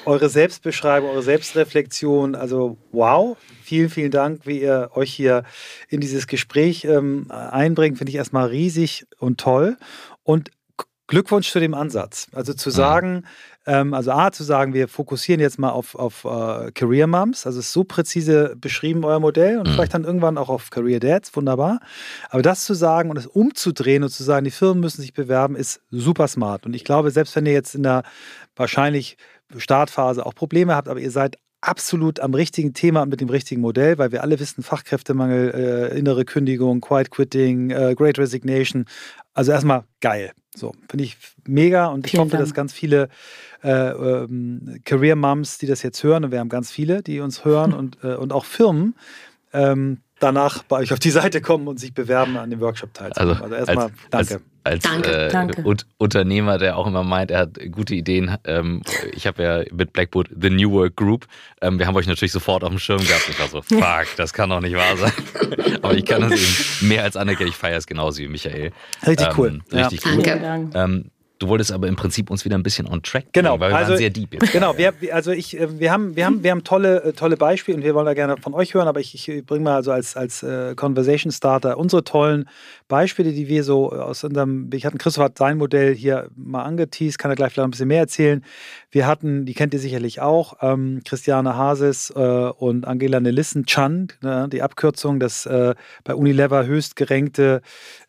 Speaker 1: eure Selbstbeschreibung, eure Selbstreflexion, also wow, vielen, vielen Dank, wie ihr euch hier in dieses Gespräch ähm, einbringt, finde ich erstmal riesig und toll. Und Glückwunsch zu dem Ansatz. Also zu sagen, ähm, also A, zu sagen, wir fokussieren jetzt mal auf, auf uh, Career Moms, also ist so präzise beschrieben, euer Modell, und mhm. vielleicht dann irgendwann auch auf Career Dads, wunderbar. Aber das zu sagen und es umzudrehen und zu sagen, die Firmen müssen sich bewerben, ist super smart. Und ich glaube, selbst wenn ihr jetzt in der wahrscheinlich Startphase auch Probleme habt, aber ihr seid absolut am richtigen Thema und mit dem richtigen Modell, weil wir alle wissen, Fachkräftemangel, äh, innere Kündigung, Quiet Quitting, äh, Great Resignation. Also erstmal geil. So, finde ich mega und ich Vielen hoffe, Dank. dass ganz viele äh, ähm, Career Moms, die das jetzt hören, und wir haben ganz viele, die uns hören und, äh, und auch Firmen, ähm, danach bei euch auf die Seite kommen und sich bewerben, an dem Workshop teilzunehmen.
Speaker 2: Also, also erstmal als, danke. Als, als danke, äh, danke. Und Unternehmer, der auch immer meint, er hat gute Ideen. Ähm, ich habe ja mit Blackboard The New Work Group, ähm, wir haben euch natürlich sofort auf dem Schirm gehabt. Ich war so, fuck, das kann doch nicht wahr sein. Aber ich kann das eben mehr als anerkennen. Ich feiere es genauso wie Michael.
Speaker 1: Richtig ähm, cool.
Speaker 2: Richtig
Speaker 1: ja.
Speaker 2: cool. Danke. Ähm, Du wolltest aber im Prinzip uns wieder ein bisschen on track
Speaker 1: genau,
Speaker 2: bringen, weil wir
Speaker 1: also,
Speaker 2: waren sehr deep jetzt.
Speaker 1: Genau, wir, also ich, äh, wir, haben, wir, haben, wir haben tolle, äh, tolle Beispiele und wir wollen da gerne von euch hören, aber ich, ich bringe mal also als, als äh, Conversation Starter unsere tollen Beispiele, die wir so aus unserem, ich hatte Christoph hat sein Modell hier mal angeteased, kann er gleich vielleicht ein bisschen mehr erzählen. Wir hatten, die kennt ihr sicherlich auch, ähm, Christiane Hases äh, und Angela Nelissen Chan, ne, die Abkürzung, das äh, bei Unilever höchst gerenkte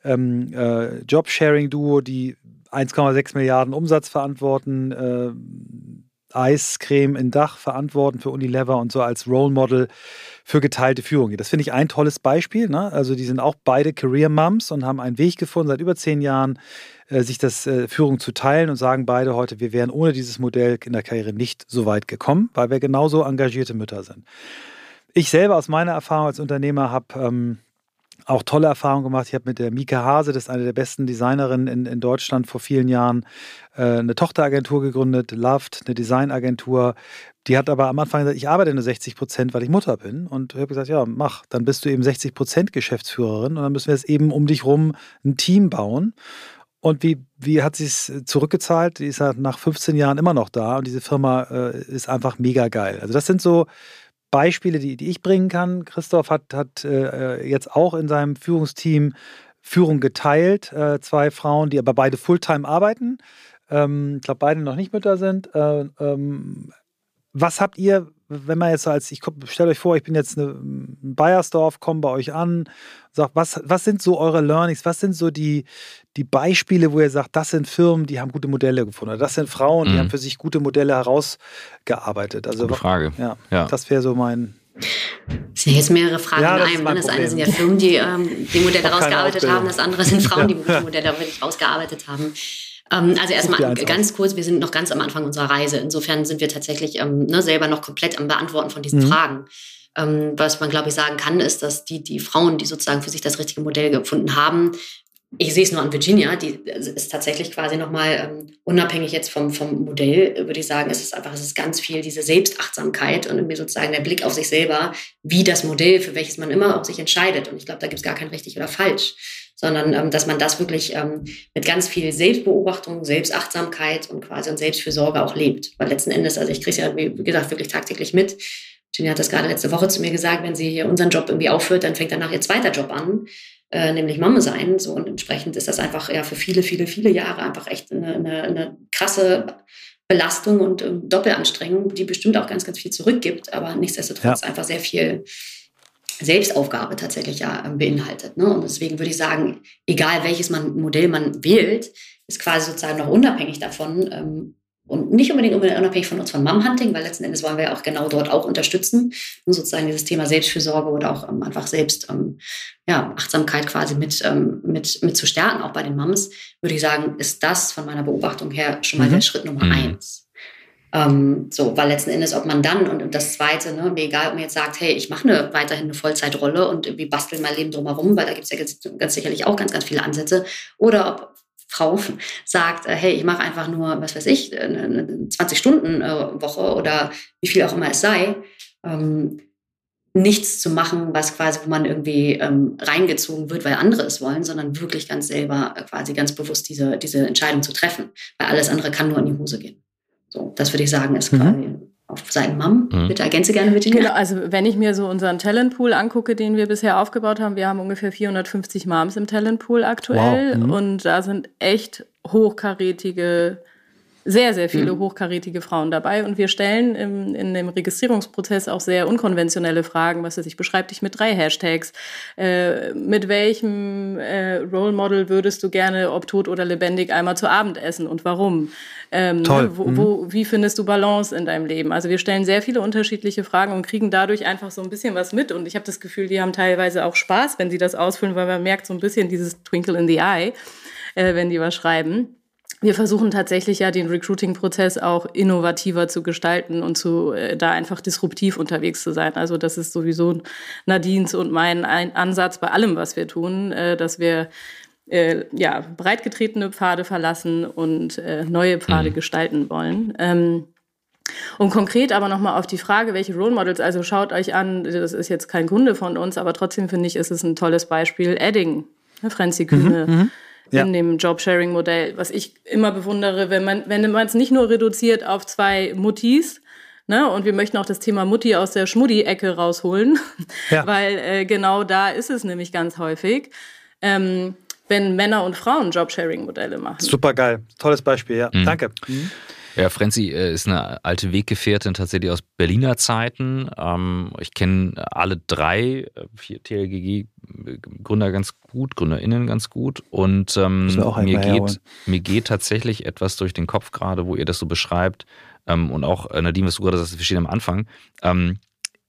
Speaker 1: ähm, äh, Jobsharing-Duo, die 1,6 Milliarden Umsatz verantworten, äh, Eiscreme in Dach verantworten für Unilever und so als Role Model für geteilte Führung. Das finde ich ein tolles Beispiel. Ne? Also die sind auch beide Career Moms und haben einen Weg gefunden seit über zehn Jahren, äh, sich das äh, Führung zu teilen und sagen beide heute, wir wären ohne dieses Modell in der Karriere nicht so weit gekommen, weil wir genauso engagierte Mütter sind. Ich selber aus meiner Erfahrung als Unternehmer habe ähm, auch tolle Erfahrungen gemacht. Ich habe mit der Mika Hase, das ist eine der besten Designerinnen in, in Deutschland, vor vielen Jahren äh, eine Tochteragentur gegründet, Loved, eine Designagentur. Die hat aber am Anfang gesagt, ich arbeite nur 60 Prozent, weil ich Mutter bin. Und ich habe gesagt, ja, mach, dann bist du eben 60 Prozent Geschäftsführerin und dann müssen wir jetzt eben um dich rum ein Team bauen. Und wie, wie hat sie es zurückgezahlt? Die ist ja nach 15 Jahren immer noch da und diese Firma äh, ist einfach mega geil. Also das sind so Beispiele, die, die ich bringen kann. Christoph hat, hat äh, jetzt auch in seinem Führungsteam Führung geteilt. Äh, zwei Frauen, die aber beide Fulltime arbeiten. Ähm, ich glaube, beide noch nicht Mütter sind. Äh, ähm, was habt ihr, wenn man jetzt so als, ich stelle euch vor, ich bin jetzt eine, ein Bayersdorf, komme bei euch an, sagt, was, was sind so eure Learnings, was sind so die, die Beispiele, wo ihr sagt, das sind Firmen, die haben gute Modelle gefunden, oder das sind Frauen, die mhm. haben für sich gute Modelle herausgearbeitet. Also,
Speaker 2: gute Frage.
Speaker 1: Ja, ja. das wäre so mein.
Speaker 4: Jetzt mehrere Fragen ja, in einem. Das, das eine sind ja Firmen, die ähm, die Modelle rausgearbeitet haben, das andere sind Frauen, die die Modelle wirklich rausgearbeitet haben. Ähm, also erstmal ganz kurz, wir sind noch ganz am Anfang unserer Reise. Insofern sind wir tatsächlich ähm, ne, selber noch komplett am Beantworten von diesen mhm. Fragen. Ähm, was man, glaube ich, sagen kann, ist, dass die, die Frauen, die sozusagen für sich das richtige Modell gefunden haben, ich sehe es nur an Virginia, die ist tatsächlich quasi nochmal ähm, unabhängig jetzt vom, vom Modell, würde ich sagen, es ist einfach, es ist ganz viel diese Selbstachtsamkeit und irgendwie sozusagen der Blick auf sich selber, wie das Modell, für welches man immer auch sich entscheidet. Und ich glaube, da gibt es gar kein richtig oder falsch, sondern ähm, dass man das wirklich ähm, mit ganz viel Selbstbeobachtung, Selbstachtsamkeit und quasi und Selbstfürsorge auch lebt. Weil letzten Endes, also ich kriege es ja, wie gesagt, wirklich tagtäglich mit. Virginia hat das gerade letzte Woche zu mir gesagt, wenn sie hier unseren Job irgendwie aufhört, dann fängt danach ihr zweiter Job an äh, nämlich Mama sein. So, und entsprechend ist das einfach ja für viele, viele, viele Jahre einfach echt eine, eine, eine krasse Belastung und ähm, Doppelanstrengung, die bestimmt auch ganz, ganz viel zurückgibt, aber nichtsdestotrotz ja. einfach sehr viel Selbstaufgabe tatsächlich ja ähm, beinhaltet. Ne? Und deswegen würde ich sagen, egal welches man, Modell man wählt, ist quasi sozusagen noch unabhängig davon, ähm, und nicht unbedingt unabhängig von uns von Mom-Hunting, weil letzten Endes wollen wir ja auch genau dort auch unterstützen, und sozusagen dieses Thema Selbstfürsorge oder auch ähm, einfach selbst ähm, ja, Achtsamkeit quasi mit, ähm, mit, mit zu stärken, auch bei den Moms, würde ich sagen, ist das von meiner Beobachtung her schon mal mhm. der Schritt Nummer mhm. eins. Ähm, so, weil letzten Endes, ob man dann und, das Zweite, ne, egal, ob man jetzt sagt, hey, ich mache eine, weiterhin eine Vollzeitrolle und irgendwie bastel mein Leben drumherum, weil da gibt es ja ganz, ganz sicherlich auch ganz, ganz viele Ansätze, oder ob Frau sagt, äh, hey, ich mache einfach nur, was weiß ich, eine 20-Stunden-Woche oder wie viel auch immer es sei, ähm, nichts zu machen, was quasi, wo man irgendwie ähm, reingezogen wird, weil andere es wollen, sondern wirklich ganz selber äh, quasi ganz bewusst diese, diese Entscheidung zu treffen. Weil alles andere kann nur in die Hose gehen. So, das würde ich sagen, ist mhm. quasi auf Seiten Mom. Mhm. Bitte ergänze gerne, Virginia.
Speaker 3: Genau, also wenn ich mir so unseren Talentpool angucke, den wir bisher aufgebaut haben, wir haben ungefähr 450 Moms im Talentpool aktuell wow. mhm. und da sind echt hochkarätige sehr, sehr viele mhm. hochkarätige Frauen dabei. Und wir stellen im, in dem Registrierungsprozess auch sehr unkonventionelle Fragen. Was weiß ich, beschreib dich mit drei Hashtags. Äh, mit welchem äh, Role Model würdest du gerne, ob tot oder lebendig, einmal zu Abend essen und warum? Ähm, Toll. Wo, wo, mhm. wie findest du Balance in deinem Leben? Also wir stellen sehr viele unterschiedliche Fragen und kriegen dadurch einfach so ein bisschen was mit. Und ich habe das Gefühl, die haben teilweise auch Spaß, wenn sie das ausfüllen, weil man merkt so ein bisschen dieses Twinkle in the Eye, äh, wenn die was schreiben wir versuchen tatsächlich ja den Recruiting-Prozess auch innovativer zu gestalten und zu äh, da einfach disruptiv unterwegs zu sein. Also das ist sowieso Nadines und mein ein Ansatz bei allem, was wir tun, äh, dass wir äh, ja breitgetretene Pfade verlassen und äh, neue Pfade mhm. gestalten wollen. Ähm, und konkret aber nochmal auf die Frage, welche Role Models, also schaut euch an, das ist jetzt kein Kunde von uns, aber trotzdem finde ich, ist es ein tolles Beispiel. Edding, ne, Franzi Kühne. Mhm, mhm ja. in dem Jobsharing-Modell, was ich immer bewundere, wenn man wenn man es nicht nur reduziert auf zwei Muttis, Ne? Und wir möchten auch das Thema Mutti aus der Schmuddi-Ecke rausholen, ja. weil äh, genau da ist es nämlich ganz häufig, ähm, wenn Männer und Frauen Jobsharing-Modelle machen.
Speaker 1: Super geil, tolles Beispiel, ja. Mhm. Danke.
Speaker 2: Mhm. Ja, Frenzi äh, ist eine alte Weggefährtin tatsächlich aus Berliner Zeiten. Ähm, ich kenne alle drei äh, TLGG-Gründer ganz gut, GründerInnen ganz gut. Und ähm, mir, geht, mir geht tatsächlich etwas durch den Kopf gerade, wo ihr das so beschreibt. Ähm, und auch, äh, Nadine, was du gerade sagst, wir stehen am Anfang.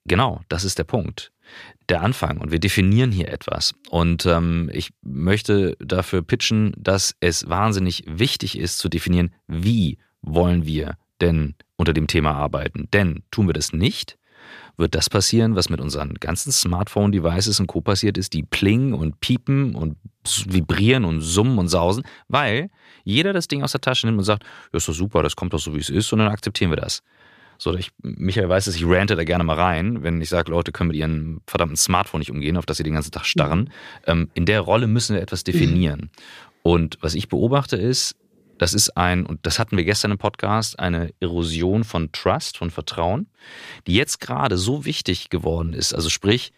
Speaker 2: Genau, das ist der Punkt der Anfang und wir definieren hier etwas. Und ähm, ich möchte dafür pitchen, dass es wahnsinnig wichtig ist zu definieren, wie wollen wir denn unter dem Thema arbeiten? Denn tun wir das nicht, wird das passieren, was mit unseren ganzen Smartphone-Devices und Co. passiert ist, die plingen und piepen und vibrieren und summen und sausen, weil jeder das Ding aus der Tasche nimmt und sagt, ja, ist doch super, das kommt doch so, wie es ist, und dann akzeptieren wir das. So, ich, Michael weiß es, ich rante da gerne mal rein, wenn ich sage, Leute können mit ihrem verdammten Smartphone nicht umgehen, auf das sie den ganzen Tag starren. Mhm. Ähm, in der Rolle müssen wir etwas definieren. Mhm. Und was ich beobachte ist, das ist ein, und das hatten wir gestern im Podcast, eine Erosion von Trust, von Vertrauen, die jetzt gerade so wichtig geworden ist. Also sprich,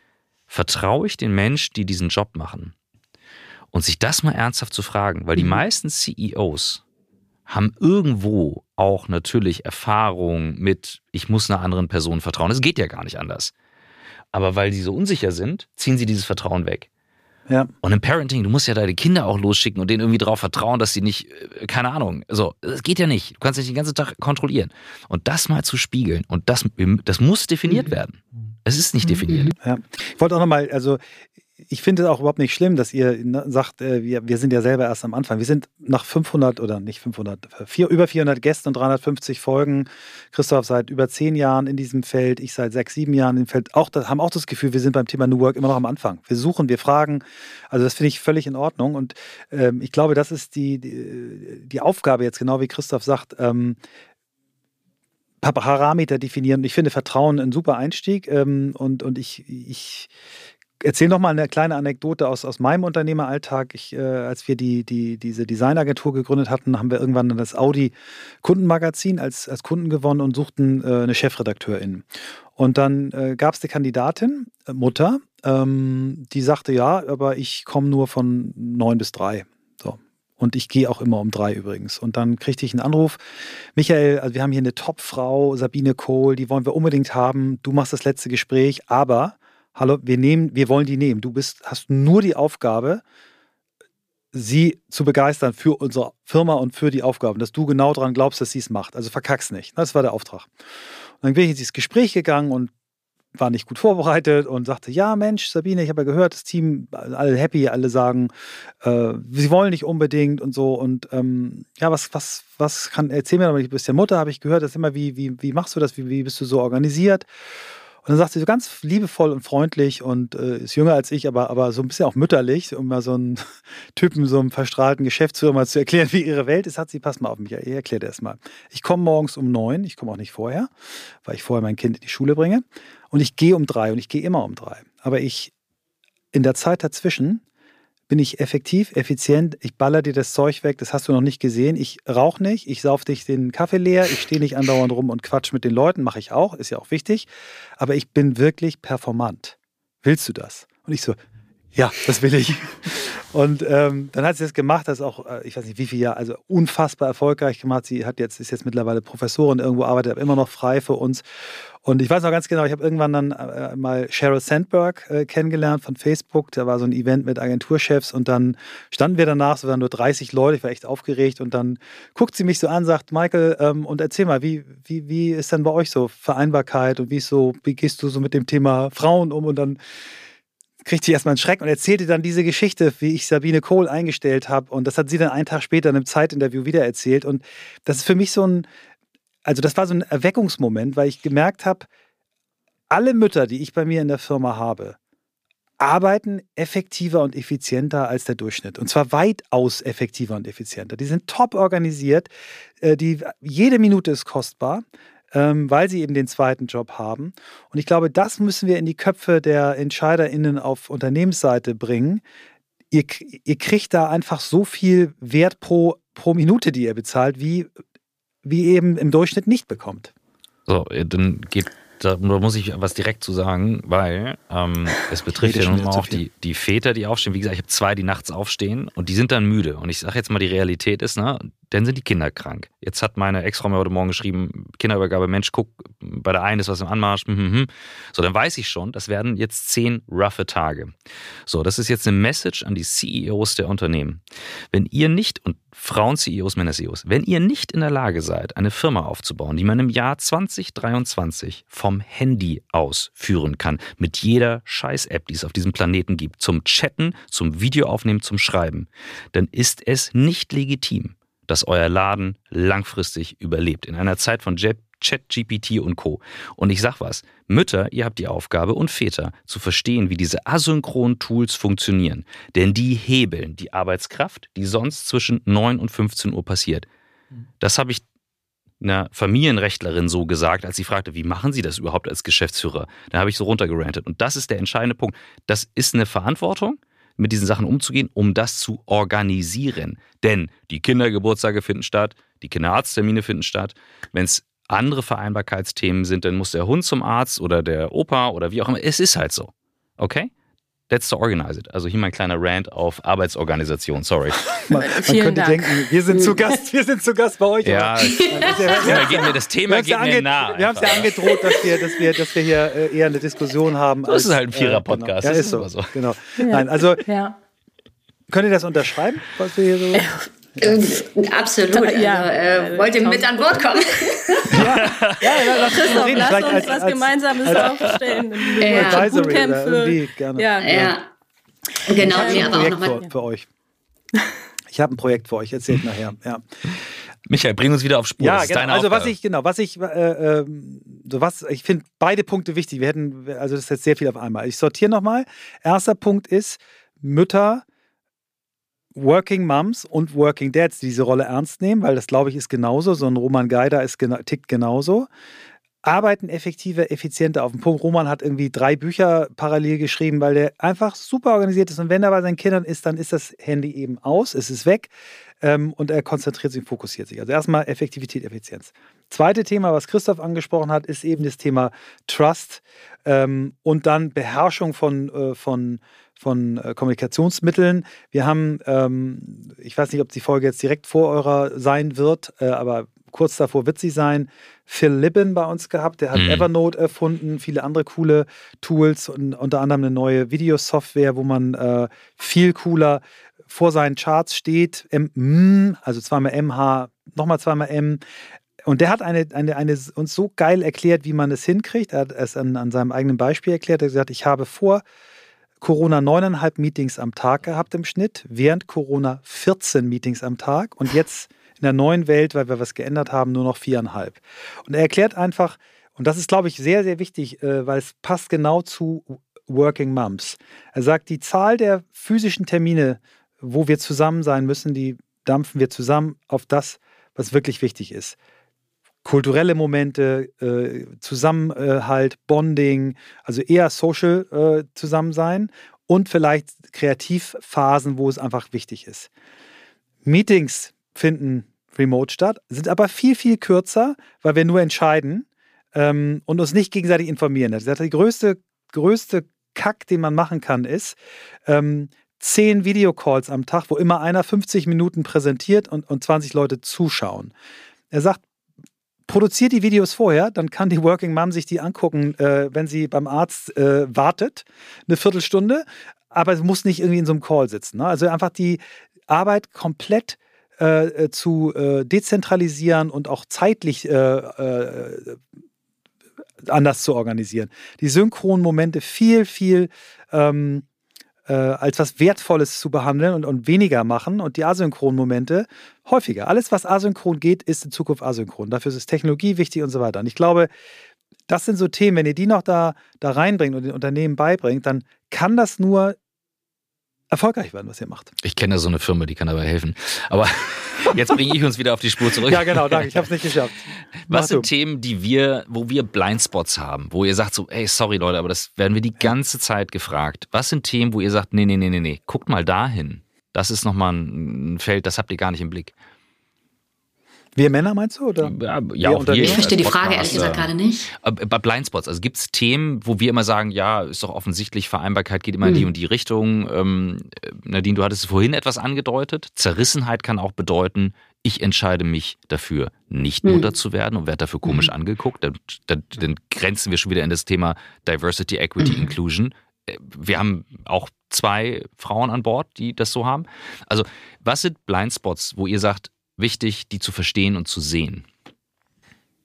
Speaker 2: vertraue ich den Menschen, die diesen Job machen? Und sich das mal ernsthaft zu fragen, weil die mhm. meisten CEOs haben irgendwo auch natürlich Erfahrung mit, ich muss einer anderen Person vertrauen. Es geht ja gar nicht anders. Aber weil sie so unsicher sind, ziehen sie dieses Vertrauen weg. Ja. Und im Parenting, du musst ja deine Kinder auch losschicken und denen irgendwie darauf vertrauen, dass sie nicht, äh, keine Ahnung, so, das geht ja nicht. Du kannst dich den ganzen Tag kontrollieren. Und das mal zu spiegeln und das, das muss definiert mhm. werden. Es ist nicht definiert.
Speaker 1: Ja. Ich wollte auch nochmal, also ich finde es auch überhaupt nicht schlimm, dass ihr sagt, äh, wir, wir sind ja selber erst am Anfang. Wir sind nach 500 oder nicht 500, vier, über 400 Gästen und 350 Folgen. Christoph seit über zehn Jahren in diesem Feld, ich seit sechs, sieben Jahren im Feld. Auch haben auch das Gefühl, wir sind beim Thema New Work immer noch am Anfang. Wir suchen, wir fragen. Also das finde ich völlig in Ordnung. Und ähm, ich glaube, das ist die, die, die, Aufgabe jetzt, genau wie Christoph sagt. Ähm, Parameter definieren. Ich finde Vertrauen ein super Einstieg ähm, und, und ich, ich erzähle noch mal eine kleine Anekdote aus, aus meinem Unternehmeralltag. Ich, äh, als wir die, die, diese Designagentur gegründet hatten, haben wir irgendwann das Audi Kundenmagazin als, als Kunden gewonnen und suchten äh, eine Chefredakteurin. Und dann äh, gab es eine Kandidatin, äh, Mutter, ähm, die sagte, ja, aber ich komme nur von neun bis drei. So. Und ich gehe auch immer um drei übrigens. Und dann kriegte ich einen Anruf. Michael, also wir haben hier eine Top-Frau, Sabine Kohl, die wollen wir unbedingt haben. Du machst das letzte Gespräch, aber hallo, wir nehmen, wir wollen die nehmen. Du bist, hast nur die Aufgabe, sie zu begeistern für unsere Firma und für die Aufgaben, dass du genau daran glaubst, dass sie es macht. Also verkack's nicht. Das war der Auftrag. Und dann bin ich in dieses Gespräch gegangen und war nicht gut vorbereitet und sagte, ja Mensch, Sabine, ich habe ja gehört, das Team, alle happy, alle sagen, äh, sie wollen nicht unbedingt und so. Und ähm, ja, was, was, was kann, erzähl mir doch mal, du bist ja Mutter, habe ich gehört, das immer, wie, wie, wie machst du das, wie, wie bist du so organisiert? Und dann sagt sie so ganz liebevoll und freundlich und äh, ist jünger als ich, aber, aber so ein bisschen auch mütterlich, um mal so einen Typen, so einen verstrahlten Geschäftsführer mal zu erklären, wie ihre Welt ist, hat sie, pass mal auf mich, ich erkläre dir das mal. Ich komme morgens um neun, ich komme auch nicht vorher, weil ich vorher mein Kind in die Schule bringe. Und ich gehe um drei und ich gehe immer um drei. Aber ich in der Zeit dazwischen bin ich effektiv, effizient, ich baller dir das Zeug weg, das hast du noch nicht gesehen. Ich rauche nicht, ich sauf dich den Kaffee leer, ich stehe nicht andauernd rum und quatsch mit den Leuten, mache ich auch, ist ja auch wichtig. Aber ich bin wirklich performant. Willst du das? Und ich so, ja, das will ich. Und ähm, dann hat sie das gemacht, das ist auch, äh, ich weiß nicht wie viel Jahre, also unfassbar erfolgreich gemacht. Sie hat jetzt, ist jetzt mittlerweile Professorin irgendwo, arbeitet aber immer noch frei für uns. Und ich weiß noch ganz genau, ich habe irgendwann dann äh, mal Sheryl Sandberg äh, kennengelernt von Facebook. Da war so ein Event mit Agenturchefs und dann standen wir danach, so waren nur 30 Leute, ich war echt aufgeregt und dann guckt sie mich so an, sagt, Michael, ähm, und erzähl mal, wie, wie, wie ist denn bei euch so Vereinbarkeit und wie ist so, wie gehst du so mit dem Thema Frauen um? Und dann kriegt sie erstmal einen Schreck und erzählte dann diese Geschichte, wie ich Sabine Kohl eingestellt habe. Und das hat sie dann einen Tag später in einem Zeitinterview wieder erzählt. Und das ist für mich so ein, also das war so ein Erweckungsmoment, weil ich gemerkt habe, alle Mütter, die ich bei mir in der Firma habe, arbeiten effektiver und effizienter als der Durchschnitt. Und zwar weitaus effektiver und effizienter. Die sind top organisiert. Äh, die, jede Minute ist kostbar ähm, weil sie eben den zweiten Job haben. Und ich glaube, das müssen wir in die Köpfe der EntscheiderInnen auf Unternehmensseite bringen. Ihr, ihr kriegt da einfach so viel Wert pro, pro Minute, die ihr bezahlt, wie, wie eben im Durchschnitt nicht bekommt.
Speaker 2: So, dann geht da muss ich was direkt zu sagen, weil ähm, es betrifft ja nun auch die, die Väter, die aufstehen. Wie gesagt, ich habe zwei, die nachts aufstehen und die sind dann müde. Und ich sage jetzt mal, die Realität ist, ne, dann sind die Kinder krank. Jetzt hat meine Ex-Frau mir heute Morgen geschrieben, Kinderübergabe, Mensch, guck, bei der einen ist was im Anmarsch. Hm, hm, hm. So, dann weiß ich schon, das werden jetzt zehn roughe Tage. So, das ist jetzt eine Message an die CEOs der Unternehmen. Wenn ihr nicht, und Frauen-CEOs, Männer-CEOs, wenn ihr nicht in der Lage seid, eine Firma aufzubauen, die man im Jahr 2023 vom Handy aus führen kann, mit jeder Scheiß-App, die es auf diesem Planeten gibt, zum Chatten, zum Videoaufnehmen, zum Schreiben, dann ist es nicht legitim, dass euer Laden langfristig überlebt. In einer Zeit von ChatGPT und Co. Und ich sag was, Mütter, ihr habt die Aufgabe und Väter zu verstehen, wie diese asynchronen Tools funktionieren. Denn die hebeln die Arbeitskraft, die sonst zwischen 9 und 15 Uhr passiert. Das habe ich einer Familienrechtlerin so gesagt, als sie fragte, wie machen Sie das überhaupt als Geschäftsführer? Da habe ich so runtergerantet. Und das ist der entscheidende Punkt. Das ist eine Verantwortung, mit diesen Sachen umzugehen, um das zu organisieren. Denn die Kindergeburtstage finden statt, die Kinderarzttermine finden statt. Wenn es andere Vereinbarkeitsthemen sind, dann muss der Hund zum Arzt oder der Opa oder wie auch immer. Es ist halt so. Okay? Let's to organize it. Also hier mein kleiner Rant auf Arbeitsorganisation, sorry.
Speaker 1: man, man könnte Dank. denken, wir sind zu Gast, wir sind zu Gast bei euch.
Speaker 2: Ja, das Thema geht mir, das Thema geht mir nah.
Speaker 1: Wir haben es ja angedroht, dass wir, dass, wir, dass wir hier äh, eher eine Diskussion haben.
Speaker 2: Das ist halt ein Vierer-Podcast.
Speaker 1: Äh, genau. Ja, ist so. so. Genau. Nein, also ja. könnt ihr das unterschreiben, was wir hier so...
Speaker 4: Äh, absolut. Also, ja, äh, wollt ihr mit an Bord kommen?
Speaker 3: ja, ja, ja lass, Christoph, reden. lass uns als, was als, Gemeinsames als, aufstellen.
Speaker 4: Ja.
Speaker 3: Bootcamp für,
Speaker 1: gerne.
Speaker 4: Ja, ja. Genau,
Speaker 1: ich habe ein Projekt für, für euch. Ich habe ein Projekt für euch, erzählt nachher. Ja.
Speaker 2: Michael, bring uns wieder auf Spur.
Speaker 1: Ja, genau. also was ich genau, was ich, äh, äh, so was ich finde beide Punkte wichtig. Wir hätten, also das ist jetzt sehr viel auf einmal. Ich sortiere nochmal. Erster Punkt ist Mütter, Working Moms und Working Dads, die diese Rolle ernst nehmen, weil das glaube ich ist genauso. So ein Roman Geider ist tickt genauso arbeiten effektiver, effizienter auf den Punkt. Roman hat irgendwie drei Bücher parallel geschrieben, weil der einfach super organisiert ist. Und wenn er bei seinen Kindern ist, dann ist das Handy eben aus, es ist weg ähm, und er konzentriert sich und fokussiert sich. Also erstmal Effektivität, Effizienz. Zweite Thema, was Christoph angesprochen hat, ist eben das Thema Trust ähm, und dann Beherrschung von, äh, von, von äh, Kommunikationsmitteln. Wir haben, ähm, ich weiß nicht, ob die Folge jetzt direkt vor eurer sein wird, äh, aber kurz davor wird sie sein, Phil Libben bei uns gehabt. Der hat mhm. Evernote erfunden, viele andere coole Tools und unter anderem eine neue Videosoftware, wo man äh, viel cooler vor seinen Charts steht. M, also zweimal MH, nochmal zweimal M. Und der hat eine, eine, eine, uns so geil erklärt, wie man es hinkriegt. Er hat es an, an seinem eigenen Beispiel erklärt. Er hat gesagt, ich habe vor Corona neuneinhalb Meetings am Tag gehabt im Schnitt, während Corona 14 Meetings am Tag und jetzt in der neuen Welt, weil wir was geändert haben, nur noch viereinhalb. Und er erklärt einfach, und das ist, glaube ich, sehr, sehr wichtig, äh, weil es passt genau zu Working Moms. Er sagt, die Zahl der physischen Termine, wo wir zusammen sein müssen, die dampfen wir zusammen auf das, was wirklich wichtig ist. Kulturelle Momente, äh, Zusammenhalt, Bonding, also eher Social äh, Zusammensein und vielleicht Kreativphasen, wo es einfach wichtig ist. Meetings finden remote statt, sind aber viel, viel kürzer, weil wir nur entscheiden ähm, und uns nicht gegenseitig informieren. Das heißt, die größte, größte Kack, den man machen kann, ist ähm, zehn Videocalls am Tag, wo immer einer 50 Minuten präsentiert und, und 20 Leute zuschauen. Er sagt, produziert die Videos vorher, dann kann die Working Mom sich die angucken, äh, wenn sie beim Arzt äh, wartet, eine Viertelstunde, aber es muss nicht irgendwie in so einem Call sitzen. Ne? Also einfach die Arbeit komplett äh, äh, zu äh, dezentralisieren und auch zeitlich äh, anders zu organisieren. Die synchronen Momente viel, viel ähm, äh, als was Wertvolles zu behandeln und, und weniger machen und die asynchronen Momente häufiger. Alles, was asynchron geht, ist in Zukunft asynchron. Dafür ist Technologie wichtig und so weiter. Und ich glaube, das sind so Themen, wenn ihr die noch da, da reinbringt und den Unternehmen beibringt, dann kann das nur erfolgreich werden, was ihr macht.
Speaker 2: Ich kenne so eine Firma, die kann dabei helfen. Aber jetzt bringe ich uns wieder auf die Spur zurück.
Speaker 1: ja, genau, danke. Ich habe es nicht geschafft.
Speaker 2: Was sind Themen, die wir, wo wir Blindspots haben, wo ihr sagt so, ey, sorry Leute, aber das werden wir die ganze Zeit gefragt. Was sind Themen, wo ihr sagt, nee, nee, nee, nee, nee, guckt mal dahin. Das ist nochmal ein Feld, das habt ihr gar nicht im Blick.
Speaker 1: Wir Männer meinst du? Oder?
Speaker 2: Ja, ja auch wir,
Speaker 4: ich verstehe die Frage ehrlich gesagt gerade nicht.
Speaker 2: Äh, bei Blindspots, also gibt es Themen, wo wir immer sagen, ja, ist doch offensichtlich, Vereinbarkeit geht immer in die hm. und die Richtung. Ähm, Nadine, du hattest vorhin etwas angedeutet. Zerrissenheit kann auch bedeuten, ich entscheide mich dafür, nicht Mutter hm. zu werden und werde dafür komisch hm. angeguckt. Dann, dann, dann, grenzen wir schon wieder in das Thema Diversity, Equity, hm. Inclusion. Äh, wir haben auch zwei Frauen an Bord, die das so haben. Also, was sind Blindspots, wo ihr sagt, wichtig, die zu verstehen und zu sehen.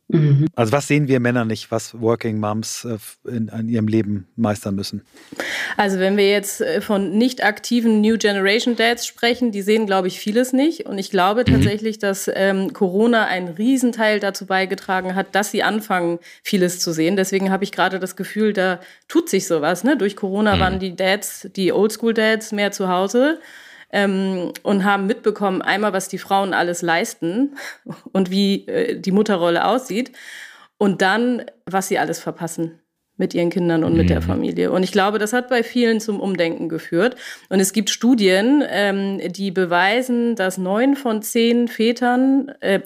Speaker 1: Mhm. Also was sehen wir Männer nicht, was Working Moms äh, in, in, ihrem Leben meistern müssen?
Speaker 3: Also wenn wir jetzt äh, von nicht aktiven New Generation Dads sprechen, die sehen, glaube ich, vieles nicht. Und ich glaube mhm. tatsächlich, dass ähm, Corona einen Riesenteil dazu beigetragen hat, dass sie anfangen, vieles zu sehen. Deswegen habe ich gerade das Gefühl, da tut sich sowas. Ne? Durch Corona mhm. waren die Dads, die Oldschool-Dads mehr zu Hause ähm, und haben mitbekommen, einmal, was die Frauen alles leisten und wie äh, die Mutterrolle aussieht und dann, was sie alles verpassen mit ihren Kindern und mit mhm. der Familie. Und ich glaube, das hat bei vielen zum Umdenken geführt. Und es gibt Studien, ähm, die beweisen, dass neun von zehn Vätern, äh,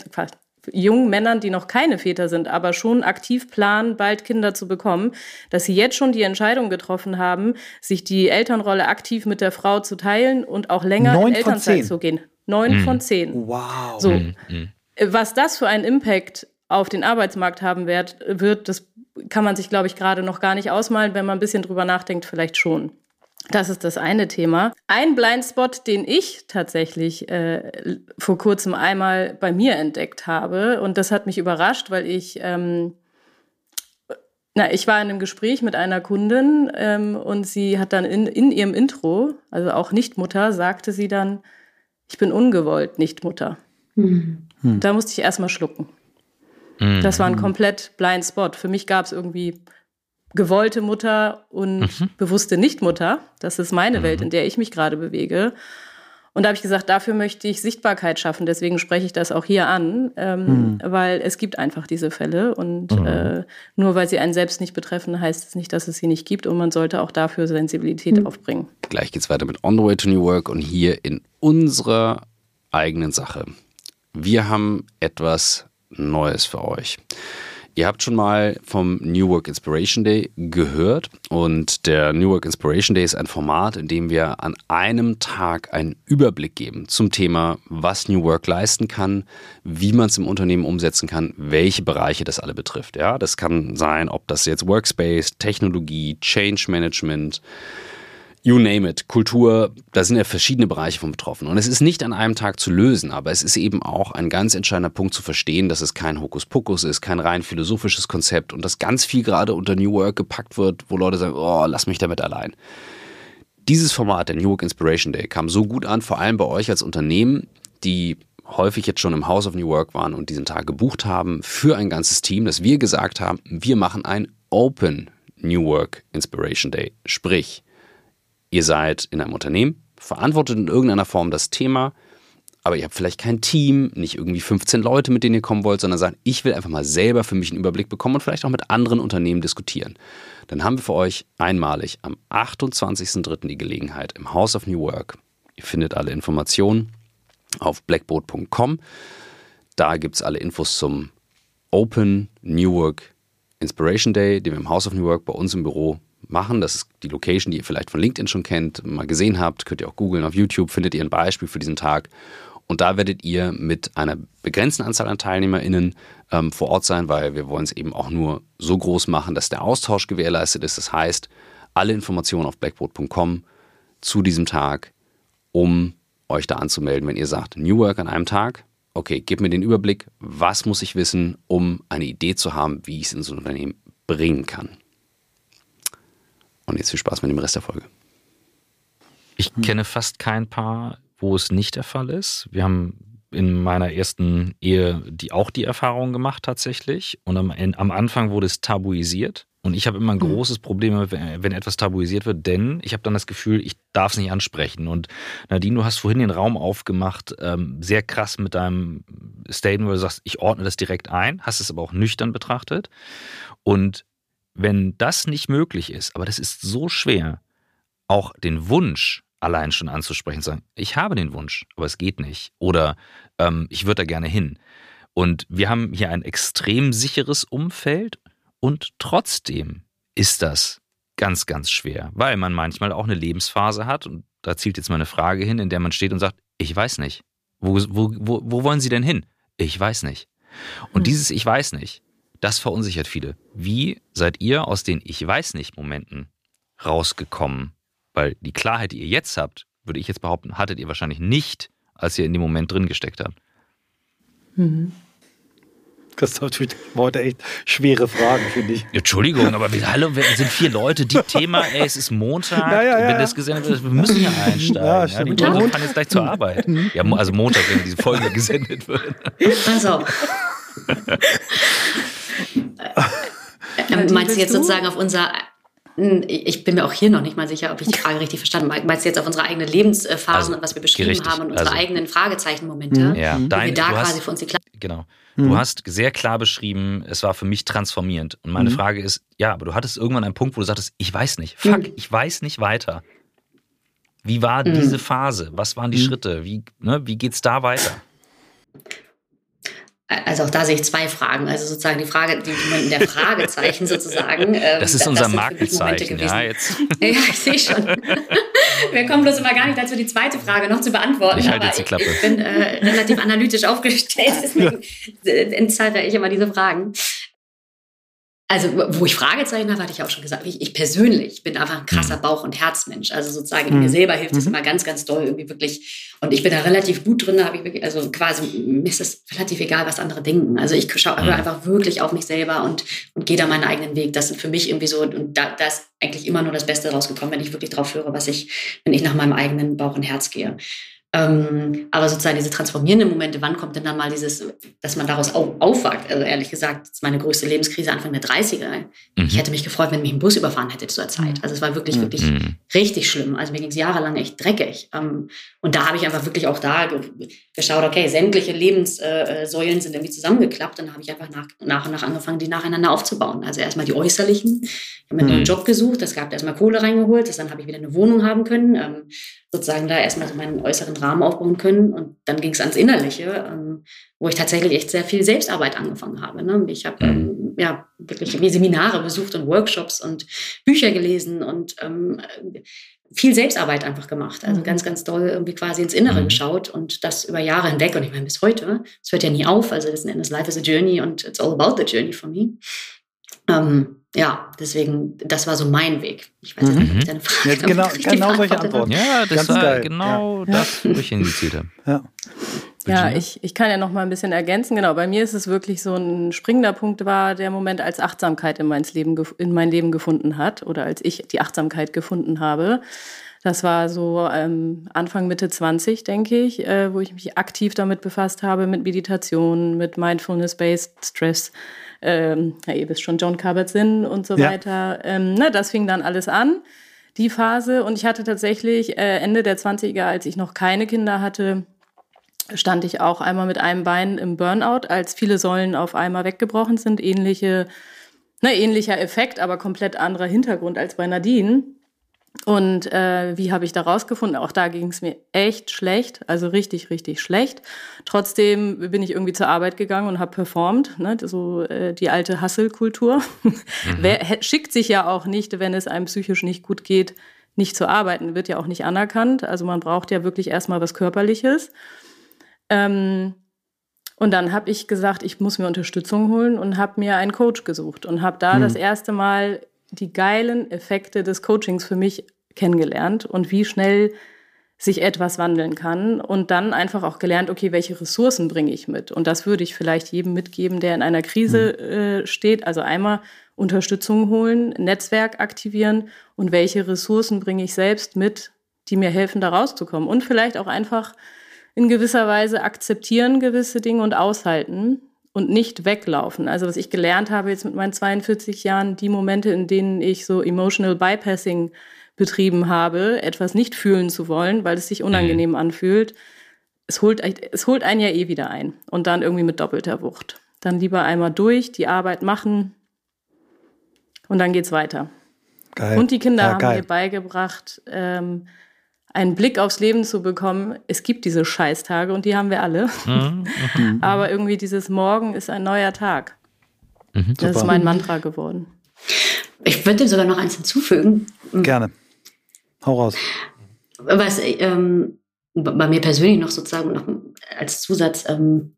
Speaker 3: jungen Männern, die noch keine Väter sind, aber schon aktiv planen, bald Kinder zu bekommen, dass sie jetzt schon die Entscheidung getroffen haben, sich die Elternrolle aktiv mit der Frau zu teilen und auch länger Neun in Elternzeit zu gehen. Neun mhm. von zehn.
Speaker 1: Wow.
Speaker 3: So. Mhm. Was das für einen Impact auf den Arbeitsmarkt haben wird, wird, das kann man sich, glaube ich, gerade noch gar nicht ausmalen. Wenn man ein bisschen drüber nachdenkt, vielleicht schon. Das ist das eine Thema. Ein Blindspot, den ich tatsächlich äh, vor kurzem einmal bei mir entdeckt habe, und das hat mich überrascht, weil ich, ähm, na, ich war in einem Gespräch mit einer Kundin ähm, und sie hat dann in, in ihrem Intro, also auch Nichtmutter, sagte sie dann, ich bin ungewollt Nichtmutter. Mhm. Da musste ich erstmal schlucken. Mhm. Das war ein komplett blind Spot. Für mich gab es irgendwie gewollte Mutter und mhm. bewusste Nichtmutter. Das ist meine mhm. Welt, in der ich mich gerade bewege. Und da habe ich gesagt, dafür möchte ich Sichtbarkeit schaffen. Deswegen spreche ich das auch hier an, ähm, mhm. weil es gibt einfach diese Fälle. Und mhm. äh, nur weil sie einen selbst nicht betreffen, heißt es nicht, dass es sie nicht gibt. Und man sollte auch dafür Sensibilität mhm. aufbringen.
Speaker 2: Gleich geht es weiter mit On the Way to New Work und hier in unserer eigenen Sache. Wir haben etwas Neues für euch. Ihr habt schon mal vom New Work Inspiration Day gehört und der New Work Inspiration Day ist ein Format, in dem wir an einem Tag einen Überblick geben zum Thema, was New Work leisten kann, wie man es im Unternehmen umsetzen kann, welche Bereiche das alle betrifft. Ja, das kann sein, ob das jetzt Workspace, Technologie, Change Management, You name it, Kultur, da sind ja verschiedene Bereiche von betroffen. Und es ist nicht an einem Tag zu lösen, aber es ist eben auch ein ganz entscheidender Punkt zu verstehen, dass es kein Hokuspokus ist, kein rein philosophisches Konzept und dass ganz viel gerade unter New Work gepackt wird, wo Leute sagen, oh, lass mich damit allein. Dieses Format, der New Work Inspiration Day, kam so gut an, vor allem bei euch als Unternehmen, die häufig jetzt schon im House of New Work waren und diesen Tag gebucht haben für ein ganzes Team, dass wir gesagt haben, wir machen ein Open New Work Inspiration Day. Sprich, Ihr seid in einem Unternehmen, verantwortet in irgendeiner Form das Thema, aber ihr habt vielleicht kein Team, nicht irgendwie 15 Leute, mit denen ihr kommen wollt, sondern sagt, ich will einfach mal selber für mich einen Überblick bekommen und vielleicht auch mit anderen Unternehmen diskutieren. Dann haben wir für euch einmalig am 28.03. die Gelegenheit im House of New Work. Ihr findet alle Informationen auf blackboard.com. Da gibt es alle Infos zum Open New Work Inspiration Day, den wir im House of New Work bei uns im Büro machen. Das ist die Location, die ihr vielleicht von LinkedIn schon kennt, mal gesehen habt. Könnt ihr auch googeln auf YouTube, findet ihr ein Beispiel für diesen Tag. Und da werdet ihr mit einer begrenzten Anzahl an TeilnehmerInnen ähm, vor Ort sein, weil wir wollen es eben auch nur so groß machen, dass der Austausch gewährleistet ist. Das heißt, alle Informationen auf blackboard.com zu diesem Tag, um euch da anzumelden, wenn ihr sagt, New Work an einem Tag. Okay, gebt mir den Überblick, was muss ich wissen, um eine Idee zu haben, wie ich es in so ein Unternehmen bringen kann. Und jetzt viel Spaß mit dem Rest der Folge. Ich hm. kenne fast kein Paar, wo es nicht der Fall ist. Wir haben in meiner ersten Ehe die auch die Erfahrung gemacht tatsächlich. Und am, am Anfang wurde es tabuisiert. Und ich habe immer ein hm. großes Problem, wenn etwas tabuisiert wird, denn ich habe dann das Gefühl, ich darf es nicht ansprechen. Und Nadine, du hast vorhin den Raum aufgemacht, ähm, sehr krass mit deinem Statement, wo du sagst, ich ordne das direkt ein, hast es aber auch nüchtern betrachtet. Und wenn das nicht möglich ist, aber das ist so schwer, auch den Wunsch allein schon anzusprechen, zu sagen, ich habe den Wunsch, aber es geht nicht. Oder ähm, ich würde da gerne hin. Und wir haben hier ein extrem sicheres Umfeld und trotzdem ist das ganz, ganz schwer, weil man manchmal auch eine Lebensphase hat und da zielt jetzt mal eine Frage hin, in der man steht und sagt, ich weiß nicht. Wo, wo, wo, wo wollen Sie denn hin? Ich weiß nicht. Und hm. dieses Ich weiß nicht, das verunsichert viele. Wie seid ihr aus den Ich weiß nicht Momenten rausgekommen? Weil die Klarheit, die ihr jetzt habt, würde ich jetzt behaupten, hattet ihr wahrscheinlich nicht, als ihr in dem Moment drin gesteckt habt.
Speaker 1: Mhm. Christoph stellt heute echt schwere Fragen, finde ich.
Speaker 2: Entschuldigung, aber wir, hallo, wir sind vier Leute. Die Thema, ey, es ist Montag. Ja, ja, ja. Wenn das gesendet wird, wir müssen ja einsteigen. Ja, ja, die Leute fahren jetzt gleich zur Arbeit. Ja, also Montag, wenn diese Folge gesendet wird.
Speaker 4: Also. äh, meinst du jetzt sozusagen auf unser ich bin mir auch hier noch nicht mal sicher, ob ich die Frage richtig verstanden habe. Meinst du jetzt auf unsere eigenen Lebensphasen also, und was wir beschrieben richtig. haben und unsere also, eigenen Fragezeichenmomente?
Speaker 2: Mhm. Ja, dein, wir da quasi hast, für uns die klar Genau. Mhm. Du hast sehr klar beschrieben, es war für mich transformierend. Und meine mhm. Frage ist, ja, aber du hattest irgendwann einen Punkt, wo du sagtest, ich weiß nicht. Fuck, mhm. ich weiß nicht weiter. Wie war mhm. diese Phase? Was waren die mhm. Schritte? Wie, ne, wie geht's da weiter?
Speaker 4: Also auch da sehe ich zwei Fragen. Also sozusagen die Frage, die in der Fragezeichen sozusagen.
Speaker 2: Ähm, das ist unser das Markenzeichen. Ja, jetzt.
Speaker 4: ja, ich sehe schon. Wir kommen bloß immer gar nicht dazu, die zweite Frage noch zu beantworten.
Speaker 2: Ich halte jetzt die Klappe.
Speaker 4: Ich, ich bin äh, relativ analytisch aufgestellt, deswegen ja. entzerre ich immer diese Fragen. Also wo ich Fragezeichen habe, hatte ich auch schon gesagt, ich, ich persönlich bin einfach ein krasser mhm. Bauch- und Herzmensch. Also sozusagen in mir mhm. selber hilft es mhm. immer ganz, ganz doll irgendwie wirklich. Und ich bin da relativ gut drin, da habe ich wirklich, also quasi, mir ist es relativ egal, was andere denken. Also ich schaue einfach wirklich auf mich selber und, und gehe da meinen eigenen Weg. Das sind für mich irgendwie so, und da, da ist eigentlich immer nur das Beste rausgekommen, wenn ich wirklich drauf höre, was ich, wenn ich nach meinem eigenen Bauch und Herz gehe. Ähm, aber sozusagen diese transformierenden Momente, wann kommt denn dann mal dieses, dass man daraus auf, aufwacht? Also ehrlich gesagt, das ist meine größte Lebenskrise Anfang der 30er. Mhm. Ich hätte mich gefreut, wenn mich ein Bus überfahren hätte zu der Zeit. Also es war wirklich, mhm. wirklich richtig schlimm. Also mir ging es jahrelang echt dreckig. Ähm, und da habe ich einfach wirklich auch da geschaut, okay, sämtliche Lebenssäulen sind irgendwie zusammengeklappt. Dann habe ich einfach nach, nach und nach angefangen, die nacheinander aufzubauen. Also erstmal die äußerlichen. Ich habe mir mhm. einen Job gesucht, das gab erstmal Kohle reingeholt, das dann habe ich wieder eine Wohnung haben können. Ähm, sozusagen da erstmal so meinen äußeren Rahmen aufbauen können. Und dann ging es ans Innerliche, ähm, wo ich tatsächlich echt sehr viel Selbstarbeit angefangen habe. Ne? Ich habe mhm. ähm, ja wirklich wie Seminare besucht und Workshops und Bücher gelesen und ähm, viel Selbstarbeit einfach gemacht. Also mhm. ganz, ganz doll irgendwie quasi ins Innere mhm. geschaut und das über Jahre hinweg. Und ich meine, bis heute, es hört ja nie auf. Also das Endes Life is a Journey und it's all about the journey for me. Ähm, ja, deswegen, das war so mein Weg. Ich weiß nicht, ob ich deine Frage
Speaker 1: ja, Genau, genau solche Antworten.
Speaker 2: Ja, das Ganz war geil. genau ja. das, wo ich hingezielt habe.
Speaker 3: Ja. Ja, ich, ich kann ja noch mal ein bisschen ergänzen. Genau, bei mir ist es wirklich so ein springender Punkt war der Moment, als Achtsamkeit in mein Leben, in mein Leben gefunden hat oder als ich die Achtsamkeit gefunden habe. Das war so ähm, Anfang, Mitte 20, denke ich, äh, wo ich mich aktiv damit befasst habe, mit Meditation, mit Mindfulness-Based Stress ähm, ja, ihr wisst schon, John Kabat-Zinn und so ja. weiter. Ähm, na, das fing dann alles an, die Phase. Und ich hatte tatsächlich äh, Ende der 20er, als ich noch keine Kinder hatte, stand ich auch einmal mit einem Bein im Burnout, als viele Säulen auf einmal weggebrochen sind. Ähnliche, ne, ähnlicher Effekt, aber komplett anderer Hintergrund als bei Nadine. Und äh, wie habe ich da rausgefunden? Auch da ging es mir echt schlecht, also richtig, richtig schlecht. Trotzdem bin ich irgendwie zur Arbeit gegangen und habe performt, ne? so äh, die alte Hustle-Kultur. Mhm. Wer schickt sich ja auch nicht, wenn es einem psychisch nicht gut geht, nicht zu arbeiten, wird ja auch nicht anerkannt. Also man braucht ja wirklich erstmal was Körperliches. Ähm, und dann habe ich gesagt, ich muss mir Unterstützung holen und habe mir einen Coach gesucht und habe da mhm. das erste Mal die geilen Effekte des Coachings für mich kennengelernt und wie schnell sich etwas wandeln kann und dann einfach auch gelernt, okay, welche Ressourcen bringe ich mit? Und das würde ich vielleicht jedem mitgeben, der in einer Krise mhm. äh, steht. Also einmal Unterstützung holen, Netzwerk aktivieren und welche Ressourcen bringe ich selbst mit, die mir helfen, da rauszukommen. Und vielleicht auch einfach in gewisser Weise akzeptieren gewisse Dinge und aushalten und nicht weglaufen. Also was ich gelernt habe jetzt mit meinen 42 Jahren, die Momente, in denen ich so emotional bypassing betrieben habe, etwas nicht fühlen zu wollen, weil es sich unangenehm mhm. anfühlt, es holt, es holt einen ja eh wieder ein und dann irgendwie mit doppelter Wucht. Dann lieber einmal durch, die Arbeit machen und dann geht's weiter. Geil. Und die Kinder ja, haben mir beigebracht, ähm, einen Blick aufs Leben zu bekommen. Es gibt diese Scheißtage und die haben wir alle. Mhm. mhm. Aber irgendwie dieses Morgen ist ein neuer Tag. Mhm, das ist mein Mantra geworden.
Speaker 4: Ich würde sogar noch eins hinzufügen.
Speaker 1: Gerne. Hau raus.
Speaker 4: Was ähm, bei mir persönlich noch sozusagen noch als Zusatz, ähm,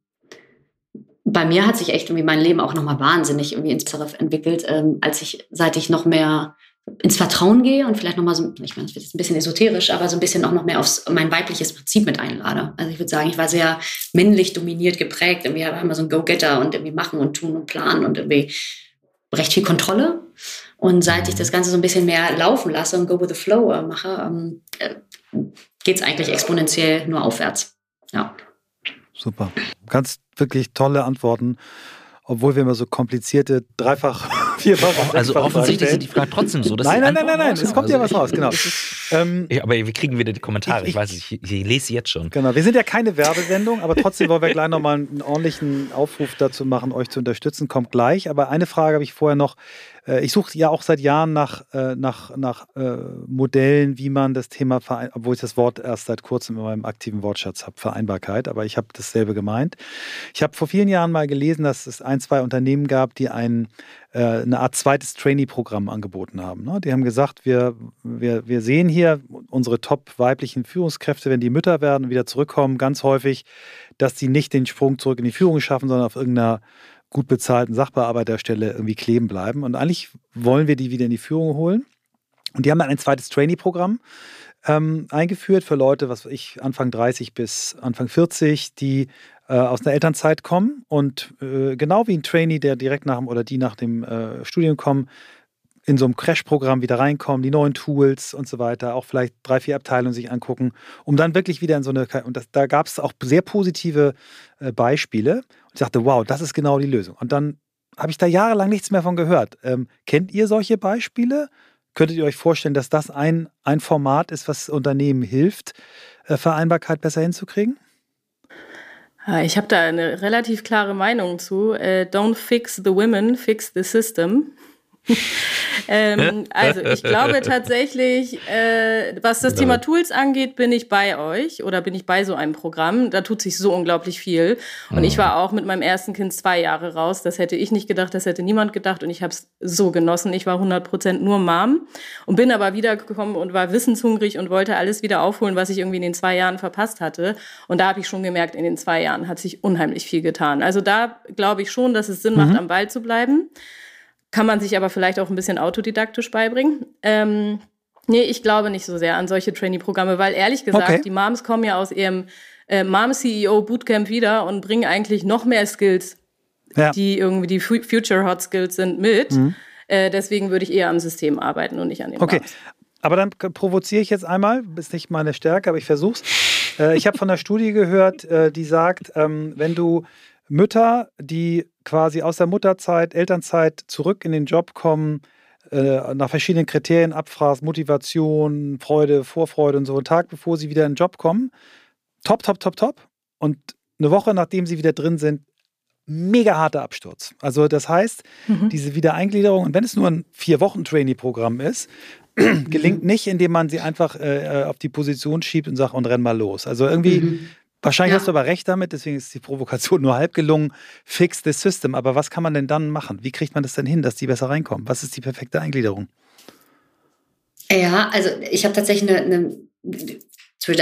Speaker 4: bei mir hat sich echt irgendwie mein Leben auch nochmal wahnsinnig irgendwie ins Zerriff entwickelt, ähm, als ich, seit ich noch mehr ins Vertrauen gehe und vielleicht nochmal so, ich meine, das wird jetzt ein bisschen esoterisch, aber so ein bisschen auch noch mehr aufs mein weibliches Prinzip mit einlade. Also ich würde sagen, ich war sehr männlich dominiert geprägt. Irgendwie war immer so ein Go-Getter und irgendwie machen und tun und planen und irgendwie recht viel Kontrolle. Und seit ich das Ganze so ein bisschen mehr laufen lasse und go with the flow äh, mache, ähm, äh, geht es eigentlich exponentiell nur aufwärts. Ja.
Speaker 1: Super. Ganz wirklich tolle Antworten obwohl wir immer so komplizierte Dreifach, Vierfach.
Speaker 2: Also offensichtlich sind die Fragen trotzdem so.
Speaker 1: nein, nein, nein, nein, nein, es kommt ja was raus, genau.
Speaker 2: Ähm, aber wir kriegen wieder die Kommentare, ich, weiß es, ich, lese sie jetzt schon.
Speaker 1: Genau, wir sind ja keine Werbesendung, aber trotzdem wollen wir gleich nochmal einen ordentlichen Aufruf dazu machen, euch zu unterstützen, kommt gleich. Aber eine Frage habe ich vorher noch, ich suche ja auch seit Jahren nach, äh, nach, nach äh, Modellen, wie man das Thema, obwohl ich das Wort erst seit kurzem in meinem aktiven Wortschatz habe, Vereinbarkeit, aber ich habe dasselbe gemeint. Ich habe vor vielen Jahren mal gelesen, dass es ein, zwei Unternehmen gab, die ein, eine Art zweites Trainee-Programm angeboten haben. Ne? Die haben gesagt, wir, wir, wir sehen hier unsere top weiblichen Führungskräfte, wenn die Mütter werden und wieder zurückkommen, ganz häufig, dass sie nicht den Sprung zurück in die Führung schaffen, sondern auf irgendeiner gut bezahlten Sachbearbeiterstelle irgendwie kleben bleiben. Und eigentlich wollen wir die wieder in die Führung holen. Und die haben dann ein zweites Trainee-Programm ähm, eingeführt für Leute, was ich, Anfang 30 bis Anfang 40, die äh, aus einer Elternzeit kommen und äh, genau wie ein Trainee, der direkt nach dem oder die nach dem äh, Studium kommen, in so einem Crash-Programm wieder reinkommen, die neuen Tools und so weiter, auch vielleicht drei, vier Abteilungen sich angucken, um dann wirklich wieder in so eine, und das, da gab es auch sehr positive äh, Beispiele. Und ich dachte, wow, das ist genau die Lösung. Und dann habe ich da jahrelang nichts mehr von gehört. Ähm, kennt ihr solche Beispiele? Könntet ihr euch vorstellen, dass das ein, ein Format ist, was Unternehmen hilft, äh, Vereinbarkeit besser hinzukriegen?
Speaker 3: Ich habe da eine relativ klare Meinung zu. Äh, don't fix the women, fix the system. ähm, also ich glaube tatsächlich, äh, was das Thema Tools angeht, bin ich bei euch oder bin ich bei so einem Programm. Da tut sich so unglaublich viel. Und ich war auch mit meinem ersten Kind zwei Jahre raus. Das hätte ich nicht gedacht, das hätte niemand gedacht. Und ich habe es so genossen. Ich war 100 Prozent nur Mom und bin aber wiedergekommen und war wissenshungrig und wollte alles wieder aufholen, was ich irgendwie in den zwei Jahren verpasst hatte. Und da habe ich schon gemerkt, in den zwei Jahren hat sich unheimlich viel getan. Also da glaube ich schon, dass es Sinn macht, mhm. am Ball zu bleiben. Kann man sich aber vielleicht auch ein bisschen autodidaktisch beibringen. Ähm, nee, ich glaube nicht so sehr an solche Trainee-Programme, weil ehrlich gesagt, okay. die Moms kommen ja aus ihrem äh, Mom-CEO Bootcamp wieder und bringen eigentlich noch mehr Skills, ja. die irgendwie die Future Hot Skills sind, mit. Mhm. Äh, deswegen würde ich eher am System arbeiten und nicht an den
Speaker 1: Okay. Moms. Aber dann provoziere ich jetzt einmal, ist nicht meine Stärke, aber ich versuche es. Äh, ich habe von einer Studie gehört, äh, die sagt, ähm, wenn du Mütter, die quasi aus der Mutterzeit, Elternzeit zurück in den Job kommen, äh, nach verschiedenen Kriterien abfragst, Motivation, Freude, Vorfreude und so, einen Tag bevor sie wieder in den Job kommen, top, top, top, top. Und eine Woche nachdem sie wieder drin sind, mega harter Absturz. Also das heißt, mhm. diese Wiedereingliederung, und wenn es nur ein Vier-Wochen-Trainee-Programm ist, gelingt nicht, indem man sie einfach äh, äh, auf die Position schiebt und sagt, und renn mal los. Also irgendwie mhm. Wahrscheinlich ja. hast du aber recht damit, deswegen ist die Provokation nur halb gelungen. Fix the system. Aber was kann man denn dann machen? Wie kriegt man das denn hin, dass die besser reinkommen? Was ist die perfekte Eingliederung?
Speaker 4: Ja, also ich habe tatsächlich eine, eine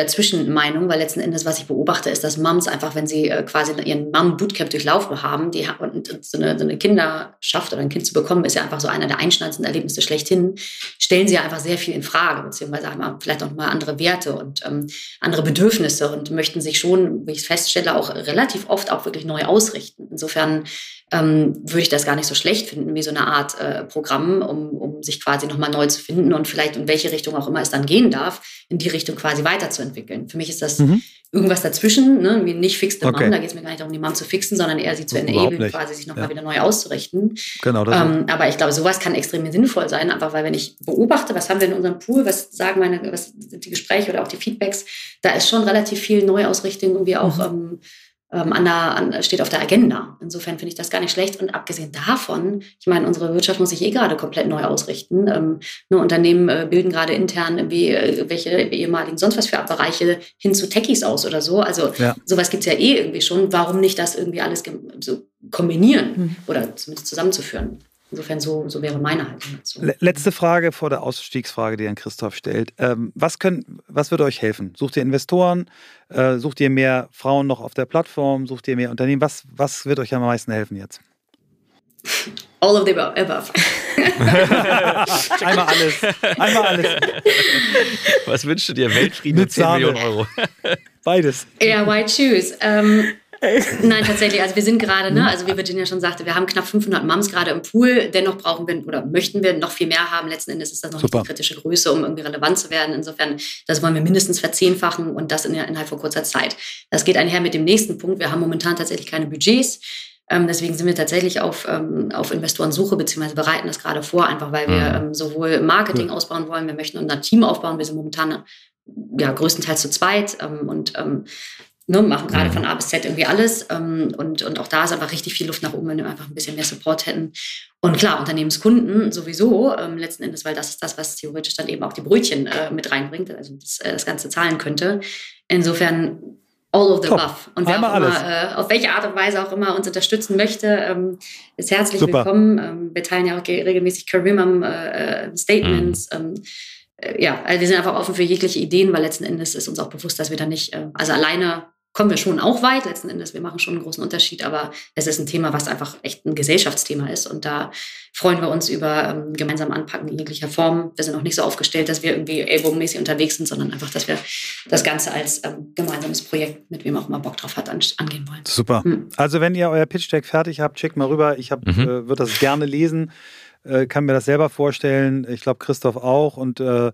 Speaker 4: Zwischenmeinung, weil letzten Endes, was ich beobachte, ist, dass Mums einfach, wenn sie äh, quasi ihren Mom-Bootcamp durchlaufen haben, die, und, so, eine, so eine Kinderschaft oder ein Kind zu bekommen, ist ja einfach so einer der einschneidendsten Erlebnisse schlechthin, stellen sie ja einfach sehr viel in Frage, beziehungsweise haben vielleicht auch mal andere Werte und ähm, andere Bedürfnisse und möchten sich schon, wie ich es feststelle, auch relativ oft auch wirklich neu ausrichten. Insofern ähm, würde ich das gar nicht so schlecht finden, wie so eine Art äh, Programm, um, um sich quasi nochmal neu zu finden und vielleicht in welche Richtung auch immer es dann gehen darf, in die Richtung quasi weiterzuentwickeln. Für mich ist das mhm. irgendwas dazwischen, ne? wie nicht fix the okay. Mom, da geht es mir gar nicht darum, die Mom zu fixen, sondern eher sie zu enablen, quasi sich nochmal ja. wieder neu auszurichten. Genau. Das ähm, aber ich glaube, sowas kann extrem sinnvoll sein, einfach weil wenn ich beobachte, was haben wir in unserem Pool, was sagen meine, was sind die Gespräche oder auch die Feedbacks, da ist schon relativ viel Neuausrichtung irgendwie auch mhm. ähm, ähm, an der, an, steht auf der Agenda. Insofern finde ich das gar nicht schlecht. Und abgesehen davon, ich meine, unsere Wirtschaft muss sich eh gerade komplett neu ausrichten. Ähm, nur Unternehmen äh, bilden gerade intern irgendwie äh, welche ehemaligen sonst was für Bereiche hin zu Techies aus oder so. Also ja. sowas gibt es ja eh irgendwie schon. Warum nicht das irgendwie alles so kombinieren mhm. oder zumindest zusammenzuführen? Insofern so, so wäre meine Haltung dazu.
Speaker 1: Letzte Frage vor der Ausstiegsfrage, die Herrn Christoph stellt. Ähm, was, können, was würde euch helfen? Sucht ihr Investoren? Äh, sucht ihr mehr Frauen noch auf der Plattform? Sucht ihr mehr Unternehmen? Was, was wird euch am meisten helfen jetzt?
Speaker 4: All of the above.
Speaker 1: Einmal alles. Einmal alles.
Speaker 2: Was wünschst du dir? Weltfrieden mit 10 Millionen Euro.
Speaker 1: Beides.
Speaker 4: Ja, why choose? Ähm, Nein, tatsächlich. Also wir sind gerade, ne, also wie Virginia schon sagte, wir haben knapp 500 Mums gerade im Pool. Dennoch brauchen wir oder möchten wir noch viel mehr haben. Letzten Endes ist das noch Super. nicht die kritische Größe, um irgendwie relevant zu werden. Insofern, das wollen wir mindestens verzehnfachen und das innerhalb von kurzer Zeit. Das geht einher mit dem nächsten Punkt. Wir haben momentan tatsächlich keine Budgets. Ähm, deswegen sind wir tatsächlich auf, ähm, auf Investorensuche, beziehungsweise bereiten das gerade vor, einfach weil wir mhm. ähm, sowohl Marketing cool. ausbauen wollen, wir möchten unser Team aufbauen. Wir sind momentan ja, größtenteils zu zweit ähm, und ähm, ne, machen gerade mhm. von A bis Z irgendwie alles. Ähm, und, und auch da ist einfach richtig viel Luft nach oben, wenn wir einfach ein bisschen mehr Support hätten. Und klar, Unternehmenskunden sowieso, ähm, letzten Endes, weil das ist das, was theoretisch dann eben auch die Brötchen äh, mit reinbringt, also das, äh, das Ganze zahlen könnte. Insofern all of the Top. above. Und wer auch immer, äh, auf welche Art und Weise auch immer uns unterstützen möchte, ähm, ist herzlich Super. willkommen. Ähm, wir teilen ja auch regelmäßig Career äh, äh, Statements. Mhm. Ähm, äh, ja, also wir sind einfach offen für jegliche Ideen, weil letzten Endes ist uns auch bewusst, dass wir da nicht, äh, also alleine kommen wir schon auch weit. Letzten Endes, wir machen schon einen großen Unterschied, aber es ist ein Thema, was einfach echt ein Gesellschaftsthema ist. Und da freuen wir uns über ähm, gemeinsam Anpacken in jeglicher Form. Wir sind auch nicht so aufgestellt, dass wir irgendwie ellbogenmäßig unterwegs sind, sondern einfach, dass wir das Ganze als ähm, gemeinsames Projekt, mit wem auch immer Bock drauf hat, an, angehen wollen.
Speaker 1: Super. Hm. Also wenn ihr euer Pitch Deck fertig habt, schickt mal rüber. Ich mhm. äh, würde das gerne lesen äh, kann mir das selber vorstellen. Ich glaube, Christoph auch und äh, äh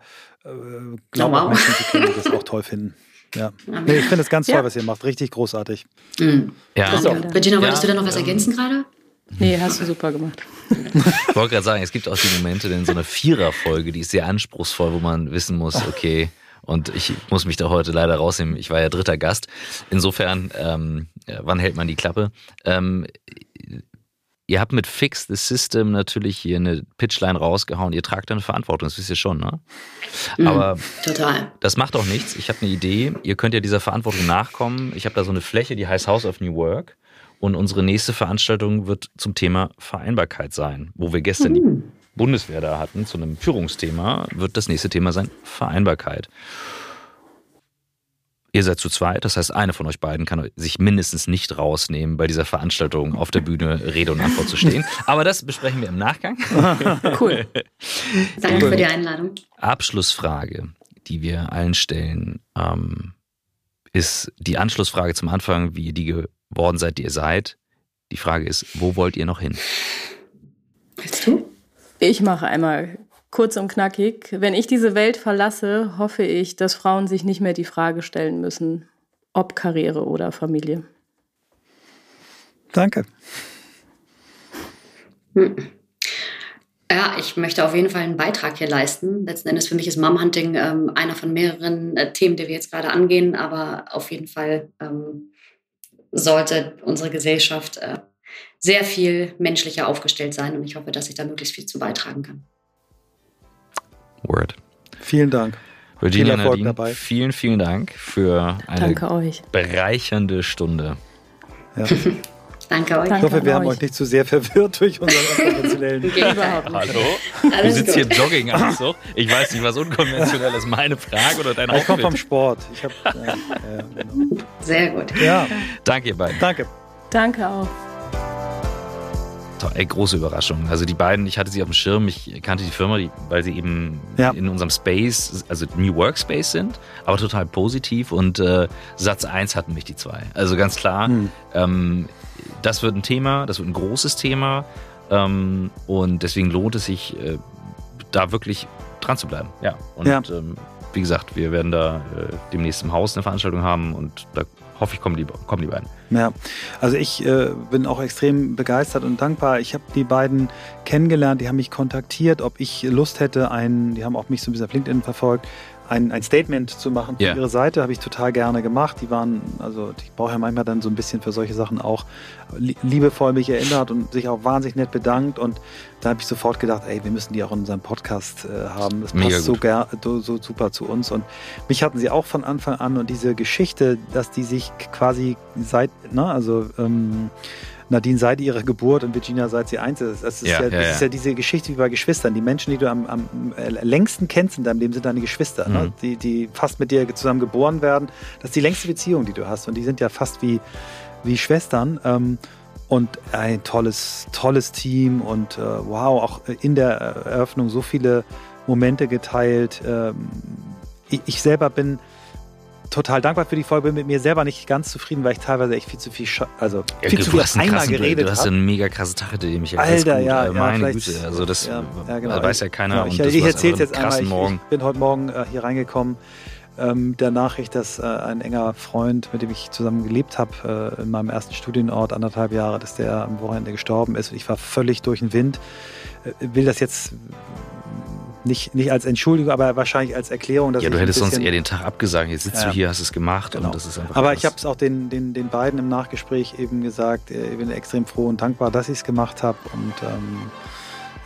Speaker 1: glaube oh, wow. Menschen, die können das auch toll finden. Ja. Nee, ich finde es ganz toll, ja. was ihr macht. Richtig großartig.
Speaker 4: Mhm. Ja. Also, Regina, wolltest ja, du da noch was ergänzen gerade?
Speaker 3: Nee, hast du super gemacht.
Speaker 2: ich wollte gerade sagen, es gibt auch die Momente, denn so eine Vierer-Folge, die ist sehr anspruchsvoll, wo man wissen muss, okay, und ich muss mich da heute leider rausnehmen. Ich war ja dritter Gast. Insofern, ähm, wann hält man die Klappe? Ähm, ihr habt mit Fix the System natürlich hier eine Pitchline rausgehauen. Ihr tragt eine Verantwortung, das wisst ihr schon, ne?
Speaker 4: Mhm, Aber total.
Speaker 2: Das macht auch nichts. Ich habe eine Idee. Ihr könnt ja dieser Verantwortung nachkommen. Ich habe da so eine Fläche, die heißt House of New Work. Und unsere nächste Veranstaltung wird zum Thema Vereinbarkeit sein, wo wir gestern mhm. die Bundeswehr da hatten, zu einem Führungsthema, wird das nächste Thema sein Vereinbarkeit. Ihr seid zu zweit, das heißt, eine von euch beiden kann sich mindestens nicht rausnehmen, bei dieser Veranstaltung auf der Bühne Rede und Antwort zu stehen. Aber das besprechen wir im Nachgang.
Speaker 4: cool. Danke für die Einladung.
Speaker 2: Abschlussfrage, die wir allen stellen, ähm, ist die Anschlussfrage zum Anfang, wie ihr die geworden seid, die ihr seid. Die Frage ist, wo wollt ihr noch hin?
Speaker 4: Willst du?
Speaker 3: Ich mache einmal Kurz und knackig. Wenn ich diese Welt verlasse, hoffe ich, dass Frauen sich nicht mehr die Frage stellen müssen, ob Karriere oder Familie.
Speaker 1: Danke.
Speaker 4: Hm. Ja, ich möchte auf jeden Fall einen Beitrag hier leisten. Letzten Endes für mich ist Momhunting ähm, einer von mehreren äh, Themen, die wir jetzt gerade angehen, aber auf jeden Fall ähm, sollte unsere Gesellschaft äh, sehr viel menschlicher aufgestellt sein und ich hoffe, dass ich da möglichst viel zu beitragen kann.
Speaker 2: Word.
Speaker 1: Vielen Dank.
Speaker 2: Virginia Viel Nadine, dabei. vielen, vielen Dank für eine bereichernde Stunde.
Speaker 4: Ja. Danke euch.
Speaker 1: Ich hoffe, wir haben euch nicht zu sehr verwirrt durch unseren unkonventionellen.
Speaker 2: Hallo? du sitzt hier im Jogginganzug. Ich weiß nicht, was unkonventionell ist. Meine Frage oder dein
Speaker 1: Ich komme vom Sport. Ich hab,
Speaker 4: äh, äh, genau. Sehr gut.
Speaker 1: Ja.
Speaker 2: Danke, ihr beiden.
Speaker 1: Danke.
Speaker 3: Danke auch.
Speaker 2: Ey, große Überraschung. Also die beiden, ich hatte sie auf dem Schirm, ich kannte die Firma, die, weil sie eben ja. in unserem Space, also New Workspace sind, aber total positiv und äh, Satz 1 hatten mich die zwei. Also ganz klar, hm. ähm, das wird ein Thema, das wird ein großes Thema ähm, und deswegen lohnt es sich, äh, da wirklich dran zu bleiben. Ja, und ja. Ähm, wie gesagt, wir werden da äh, demnächst im Haus eine Veranstaltung haben und da hoffe ich, kommen die, kommen die beiden.
Speaker 1: Ja, also ich äh, bin auch extrem begeistert und dankbar. Ich habe die beiden kennengelernt, die haben mich kontaktiert, ob ich Lust hätte, einen, die haben auch mich so ein bisschen auf LinkedIn verfolgt, ein, ein Statement zu machen für yeah. ihre Seite, habe ich total gerne gemacht. Die waren, also ich brauche ja manchmal dann so ein bisschen für solche Sachen auch liebevoll mich erinnert und sich auch wahnsinnig nett bedankt. Und da habe ich sofort gedacht, ey, wir müssen die auch in unserem Podcast äh, haben. Das passt so, ger so, so super zu uns. Und mich hatten sie auch von Anfang an und diese Geschichte, dass die sich quasi seit, ne, also ähm, Nadine seit ihrer Geburt und Virginia seit sie eins ist. Das ist ja, ja, das ja. ist ja diese Geschichte wie bei Geschwistern. Die Menschen, die du am, am längsten kennst in deinem Leben, sind deine Geschwister, ne? mhm. ne? die, die fast mit dir zusammen geboren werden. Das ist die längste Beziehung, die du hast. Und die sind ja fast wie, wie Schwestern. Ähm, und ein tolles, tolles Team und äh, wow, auch in der Eröffnung so viele Momente geteilt. Ähm, ich, ich selber bin total dankbar für die Folge, bin mit mir selber nicht ganz zufrieden, weil ich teilweise echt viel zu viel, also
Speaker 2: ja, viel zu viel auf einmal geredet habe. Du hast eine mega krasse Tache, die mich
Speaker 1: Alter, ja, ja,
Speaker 2: meine Güte, also das ja, ja, genau. weiß ja keiner.
Speaker 1: Genau, ich, ich erzähle jetzt einmal, ich, ich, bin heute Morgen äh, hier reingekommen ähm, der Nachricht, dass äh, ein enger Freund, mit dem ich zusammen gelebt habe, äh, in meinem ersten Studienort, anderthalb Jahre, dass der am Wochenende gestorben ist. Ich war völlig durch den Wind. Äh, will das jetzt nicht, nicht als Entschuldigung, aber wahrscheinlich als Erklärung.
Speaker 2: Dass ja, du hättest sonst eher den Tag abgesagt. Jetzt sitzt ja, du hier, hast es gemacht genau. und das ist einfach.
Speaker 1: Aber ich habe es auch den, den, den beiden im Nachgespräch eben gesagt. Äh, ich bin extrem froh und dankbar, dass ich es gemacht habe. Und ähm,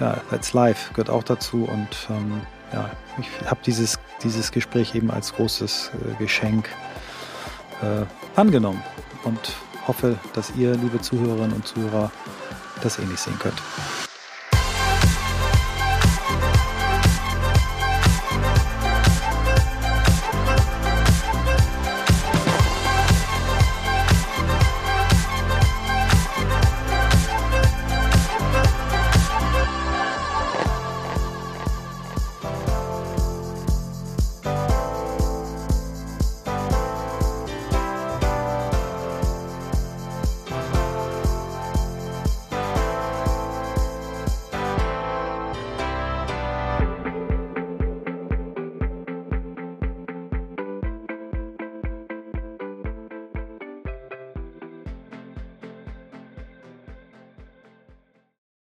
Speaker 1: ja, Let's Live gehört auch dazu. Und ähm, ja, ich habe dieses, dieses Gespräch eben als großes äh, Geschenk äh, angenommen und hoffe, dass ihr, liebe Zuhörerinnen und Zuhörer, das ähnlich sehen könnt.